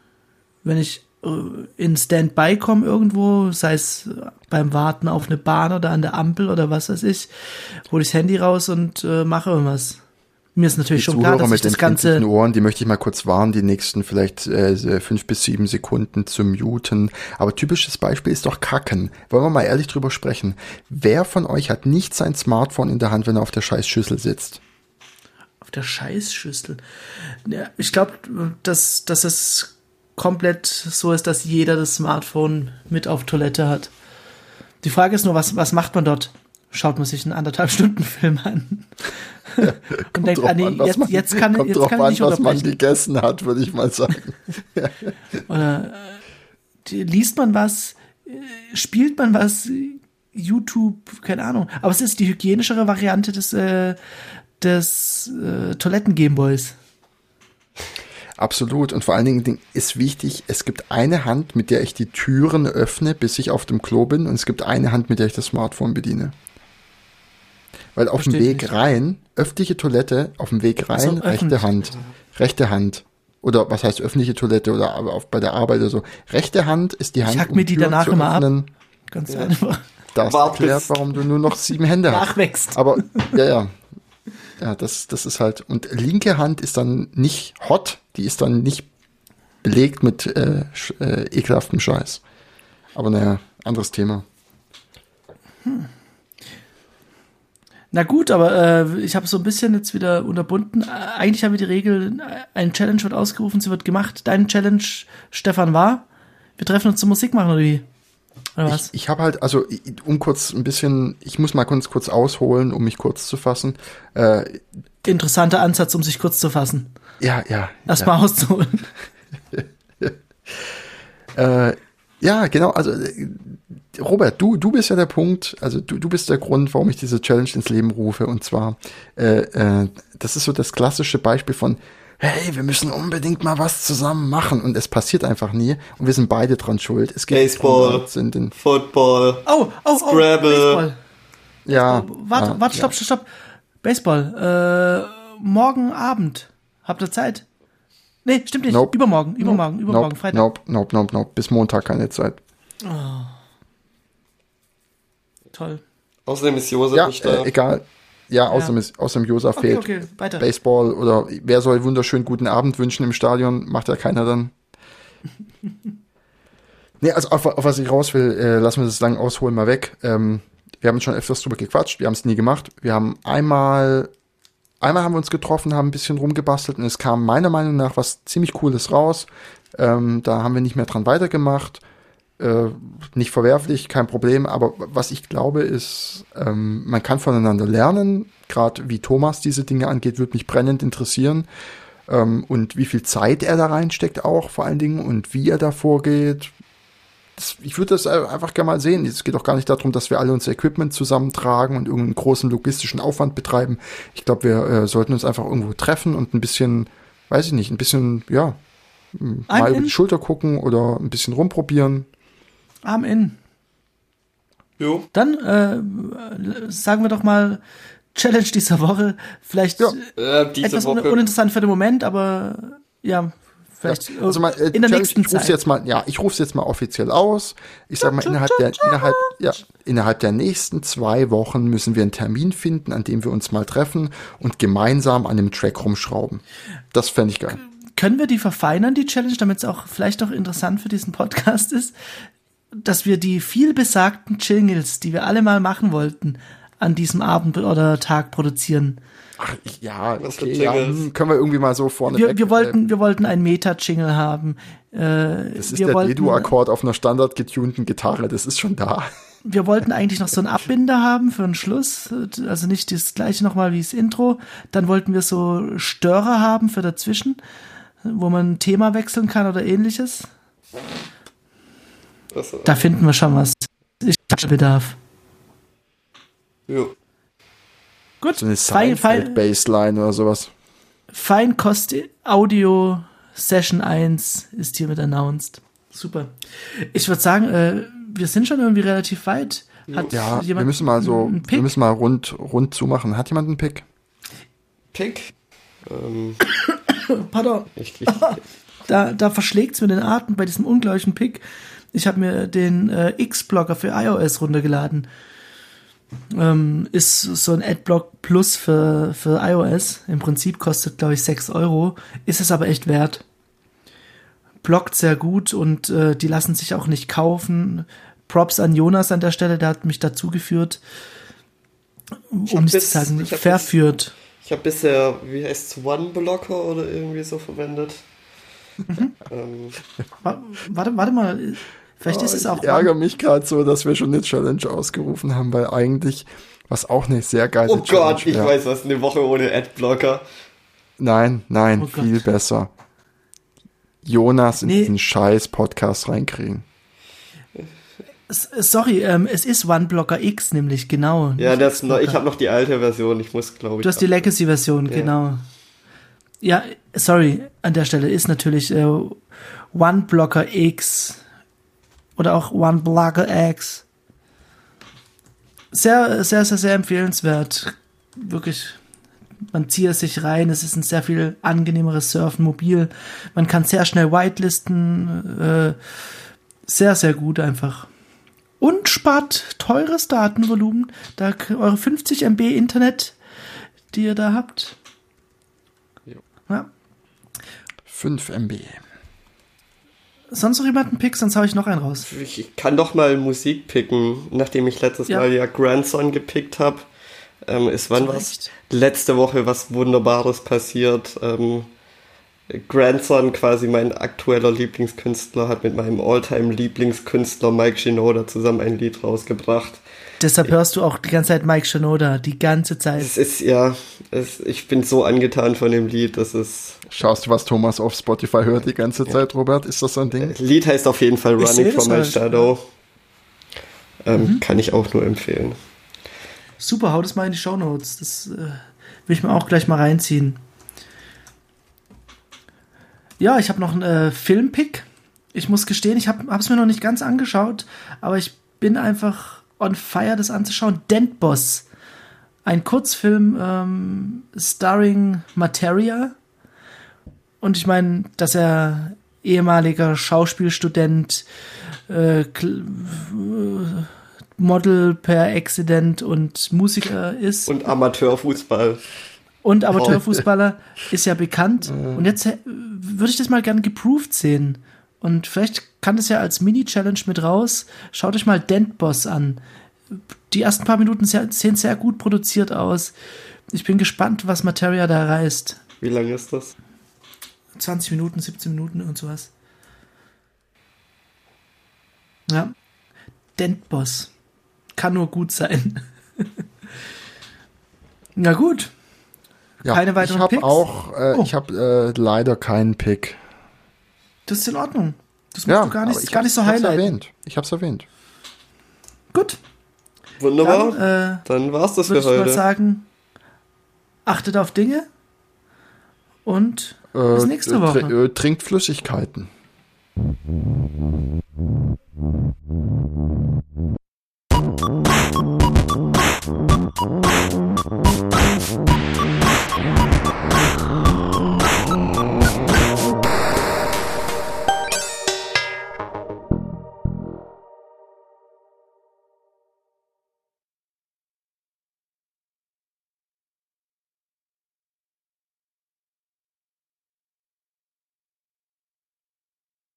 Wenn ich äh, in Standby komme irgendwo, sei es beim Warten auf eine Bahn oder an der Ampel oder was weiß ich, hole ich das Handy raus und äh, mache irgendwas. Mir ist natürlich die schon Zuhörer klar, dass mit ich das ganze Ohren, die möchte ich mal kurz warnen, die nächsten vielleicht äh, fünf bis sieben Sekunden zu muten. Aber typisches Beispiel ist doch Kacken. Wollen wir mal ehrlich drüber sprechen? Wer von euch hat nicht sein Smartphone in der Hand, wenn er auf der Scheißschüssel sitzt? Auf der Scheißschüssel. Ja, ich glaube, dass, dass es komplett so ist, dass jeder das Smartphone mit auf Toilette hat. Die Frage ist nur, was, was macht man dort? Schaut man sich einen anderthalb Stunden Film an und denkt, ah, nee, an, jetzt, man, jetzt kann, kommt jetzt drauf kann an, was man gegessen hat, würde ich mal sagen. Oder äh, liest man was, äh, spielt man was, YouTube, keine Ahnung. Aber es ist die hygienischere Variante des, äh, des äh, Toiletten-Gameboys. Absolut. Und vor allen Dingen ist wichtig, es gibt eine Hand, mit der ich die Türen öffne, bis ich auf dem Klo bin, und es gibt eine Hand, mit der ich das Smartphone bediene. Weil auf Versteht dem Weg nicht. rein, öffentliche Toilette, auf dem Weg rein, so, rechte Hand. Rechte Hand. Oder was heißt öffentliche Toilette oder auf, bei der Arbeit oder so. Rechte Hand ist die Hand. Ich hack um mir die Tür danach immer ab. Ganz ja. einfach. Das Wart erklärt, warum du nur noch sieben Hände hast. Nachwächst. Aber, ja, ja. Ja, das, das ist halt, und linke Hand ist dann nicht hot, die ist dann nicht belegt mit äh, äh, ekelhaftem Scheiß. Aber naja, anderes Thema. Hm. Na gut, aber äh, ich habe so ein bisschen jetzt wieder unterbunden. Äh, eigentlich haben wir die Regel, äh, ein Challenge wird ausgerufen, sie wird gemacht. Dein Challenge, Stefan, war, wir treffen uns zur Musik machen, oder wie? Oder was? Ich, ich habe halt, also um kurz ein bisschen, ich muss mal kurz, kurz ausholen, um mich kurz zu fassen. Äh, Interessanter Ansatz, um sich kurz zu fassen. Ja, ja. Erstmal ja. auszuholen. äh, ja, genau, also Robert, du, du bist ja der Punkt, also du, du bist der Grund, warum ich diese Challenge ins Leben rufe. Und zwar, äh, äh, das ist so das klassische Beispiel von, hey, wir müssen unbedingt mal was zusammen machen. Und es passiert einfach nie. Und wir sind beide dran schuld. Es gibt Baseball, sind in Football, oh, oh, oh, Scrabble. Baseball. Ja. Warte, warte, stopp, stopp, stopp. Baseball. Äh, morgen Abend. Habt ihr Zeit? Nee, stimmt nicht. Nope. Übermorgen, übermorgen, nope. übermorgen, nope. Freitag. Nope, nope, nope, nope. Bis Montag keine Zeit. Oh. Toll. Außerdem ist Josef ja, nicht da. Äh, egal. Ja, außerdem, ja. Ist, außerdem Josef okay, fehlt. Okay, weiter. Baseball oder wer soll wunderschönen guten Abend wünschen im Stadion? Macht ja keiner dann. nee, also auf, auf, was ich raus will, äh, lassen wir das lang ausholen mal weg. Ähm, wir haben schon öfters drüber gequatscht, wir haben es nie gemacht. Wir haben einmal, einmal haben wir uns getroffen, haben ein bisschen rumgebastelt und es kam meiner Meinung nach was ziemlich Cooles raus. Ähm, da haben wir nicht mehr dran weitergemacht äh, nicht verwerflich, kein Problem. Aber was ich glaube ist, ähm, man kann voneinander lernen. Gerade wie Thomas diese Dinge angeht, würde mich brennend interessieren. Ähm, und wie viel Zeit er da reinsteckt auch vor allen Dingen und wie er da vorgeht. Ich würde das einfach gerne mal sehen. Es geht auch gar nicht darum, dass wir alle unser Equipment zusammentragen und irgendeinen großen logistischen Aufwand betreiben. Ich glaube, wir äh, sollten uns einfach irgendwo treffen und ein bisschen, weiß ich nicht, ein bisschen, ja, mal über die Schulter gucken oder ein bisschen rumprobieren. Arm in. Jo. Dann äh, sagen wir doch mal Challenge dieser Woche. Vielleicht ja. äh, etwas Woche. uninteressant für den Moment, aber ja, vielleicht ja. also mal, äh, in der Challenge, nächsten ich ruf's Zeit. jetzt mal, ja, ich rufe es jetzt mal offiziell aus. Ich sage mal innerhalb der innerhalb ja innerhalb der nächsten zwei Wochen müssen wir einen Termin finden, an dem wir uns mal treffen und gemeinsam an dem Track rumschrauben. Das fände ich geil. Können wir die verfeinern, die Challenge, damit es auch vielleicht auch interessant für diesen Podcast ist? dass wir die viel besagten Jingles, die wir alle mal machen wollten, an diesem Abend oder Tag produzieren. Ach, ja, okay, ja, hm, können wir irgendwie mal so vorne wir, wir wollten, wir wollten ein Meta-Jingle haben. Äh, das ist der D-Dur-Akkord auf einer standard getunten Gitarre, das ist schon da. Wir wollten eigentlich noch so einen Abbinder haben für einen Schluss, also nicht das gleiche nochmal wie das Intro. Dann wollten wir so Störer haben für dazwischen, wo man ein Thema wechseln kann oder ähnliches. Das, da finden wir schon was. Ich Bedarf. Jo. Gut. So eine Seinfeld-Baseline oder sowas. Feinkost Audio Session 1 ist hiermit announced. Super. Ich würde sagen, äh, wir sind schon irgendwie relativ weit. Hat ja, wir müssen mal so, wir müssen mal rund, rund zumachen. Hat jemand einen Pick? Pick? Ähm, Pardon. Ich, ich, da da verschlägt es mir den Atem bei diesem ungleichen Pick. Ich habe mir den äh, X-Blogger für iOS runtergeladen. Ähm, ist so ein Adblock Plus für, für iOS. Im Prinzip kostet, glaube ich, 6 Euro. Ist es aber echt wert. Blockt sehr gut und äh, die lassen sich auch nicht kaufen. Props an Jonas an der Stelle, der hat mich dazu geführt. Um nicht bis, zu sagen, verführt. Ich habe bisher, wie heißt es, One-Blocker oder irgendwie so verwendet. Mhm. ähm. Warte, warte mal, Vielleicht oh, ist es auch. Ich ärgere mich gerade so, dass wir schon eine Challenge ausgerufen haben, weil eigentlich, was auch eine sehr geile oh Challenge Oh Gott, ich wär. weiß was, eine Woche ohne Adblocker. Nein, nein, oh viel Gott. besser. Jonas in nee. diesen scheiß Podcast reinkriegen. Sorry, ähm, es ist OneBlocker X nämlich, genau. Ja, das noch, ich habe noch die alte Version, ich muss glaube ich. Du hast die Legacy-Version, ja. genau. Ja, sorry, an der Stelle ist natürlich äh, OneBlocker X oder auch One Blogger X. Sehr, sehr, sehr, sehr empfehlenswert. Wirklich, man zieht es sich rein. Es ist ein sehr viel angenehmeres Surfen mobil. Man kann sehr schnell whitelisten. Äh, sehr, sehr gut einfach. Und spart teures Datenvolumen. Da eure 50 MB Internet, die ihr da habt. Ja. 5 MB. Sonst noch jemanden pick, sonst habe ich noch einen raus. Ich kann doch mal Musik picken, nachdem ich letztes ja. Mal ja Grandson gepickt habe. Ähm, ist wann was? Letzte Woche was Wunderbares passiert. Ähm, Grandson, quasi mein aktueller Lieblingskünstler, hat mit meinem Alltime Lieblingskünstler Mike Shinoda zusammen ein Lied rausgebracht. Deshalb hörst du auch die ganze Zeit Mike Shinoda, die ganze Zeit. Es ist, ja, es, ich bin so angetan von dem Lied, das ist. Schaust du, was Thomas auf Spotify hört die ganze Zeit, Robert? Ist das so ein Ding? Das äh, Lied heißt auf jeden Fall Running from My halt. Shadow. Ähm, mhm. Kann ich auch nur empfehlen. Super, hau das mal in die Show Notes. Das äh, will ich mir auch gleich mal reinziehen. Ja, ich habe noch einen äh, Filmpick. Ich muss gestehen, ich habe es mir noch nicht ganz angeschaut, aber ich bin einfach on fire, das anzuschauen. Dent Boss. Ein Kurzfilm ähm, starring Materia. Und ich meine, dass er ehemaliger Schauspielstudent, äh, Model per Accident und Musiker ist. Und Amateurfußball. Und Amateurfußballer ist ja bekannt. Und jetzt äh, würde ich das mal gern geproved sehen. Und vielleicht kann das ja als Mini-Challenge mit raus. Schaut euch mal Dent Boss an. Die ersten paar Minuten sehen sehr gut produziert aus. Ich bin gespannt, was Materia da reißt. Wie lange ist das? 20 Minuten, 17 Minuten und sowas. Ja. Dent Boss. Kann nur gut sein. Na gut. Ja, Keine weiteren ich habe auch, äh, oh. ich habe äh, leider keinen Pick. Das ist in Ordnung. Das musst ja, du gar nicht, gar nicht so highlighten. Erwähnt. Ich habe es erwähnt. Gut. Wunderbar. Dann, äh, Dann war's das für heute. Ich mal sagen, achtet auf Dinge und äh, bis nächste Woche. Tr äh, trinkt Flüssigkeiten.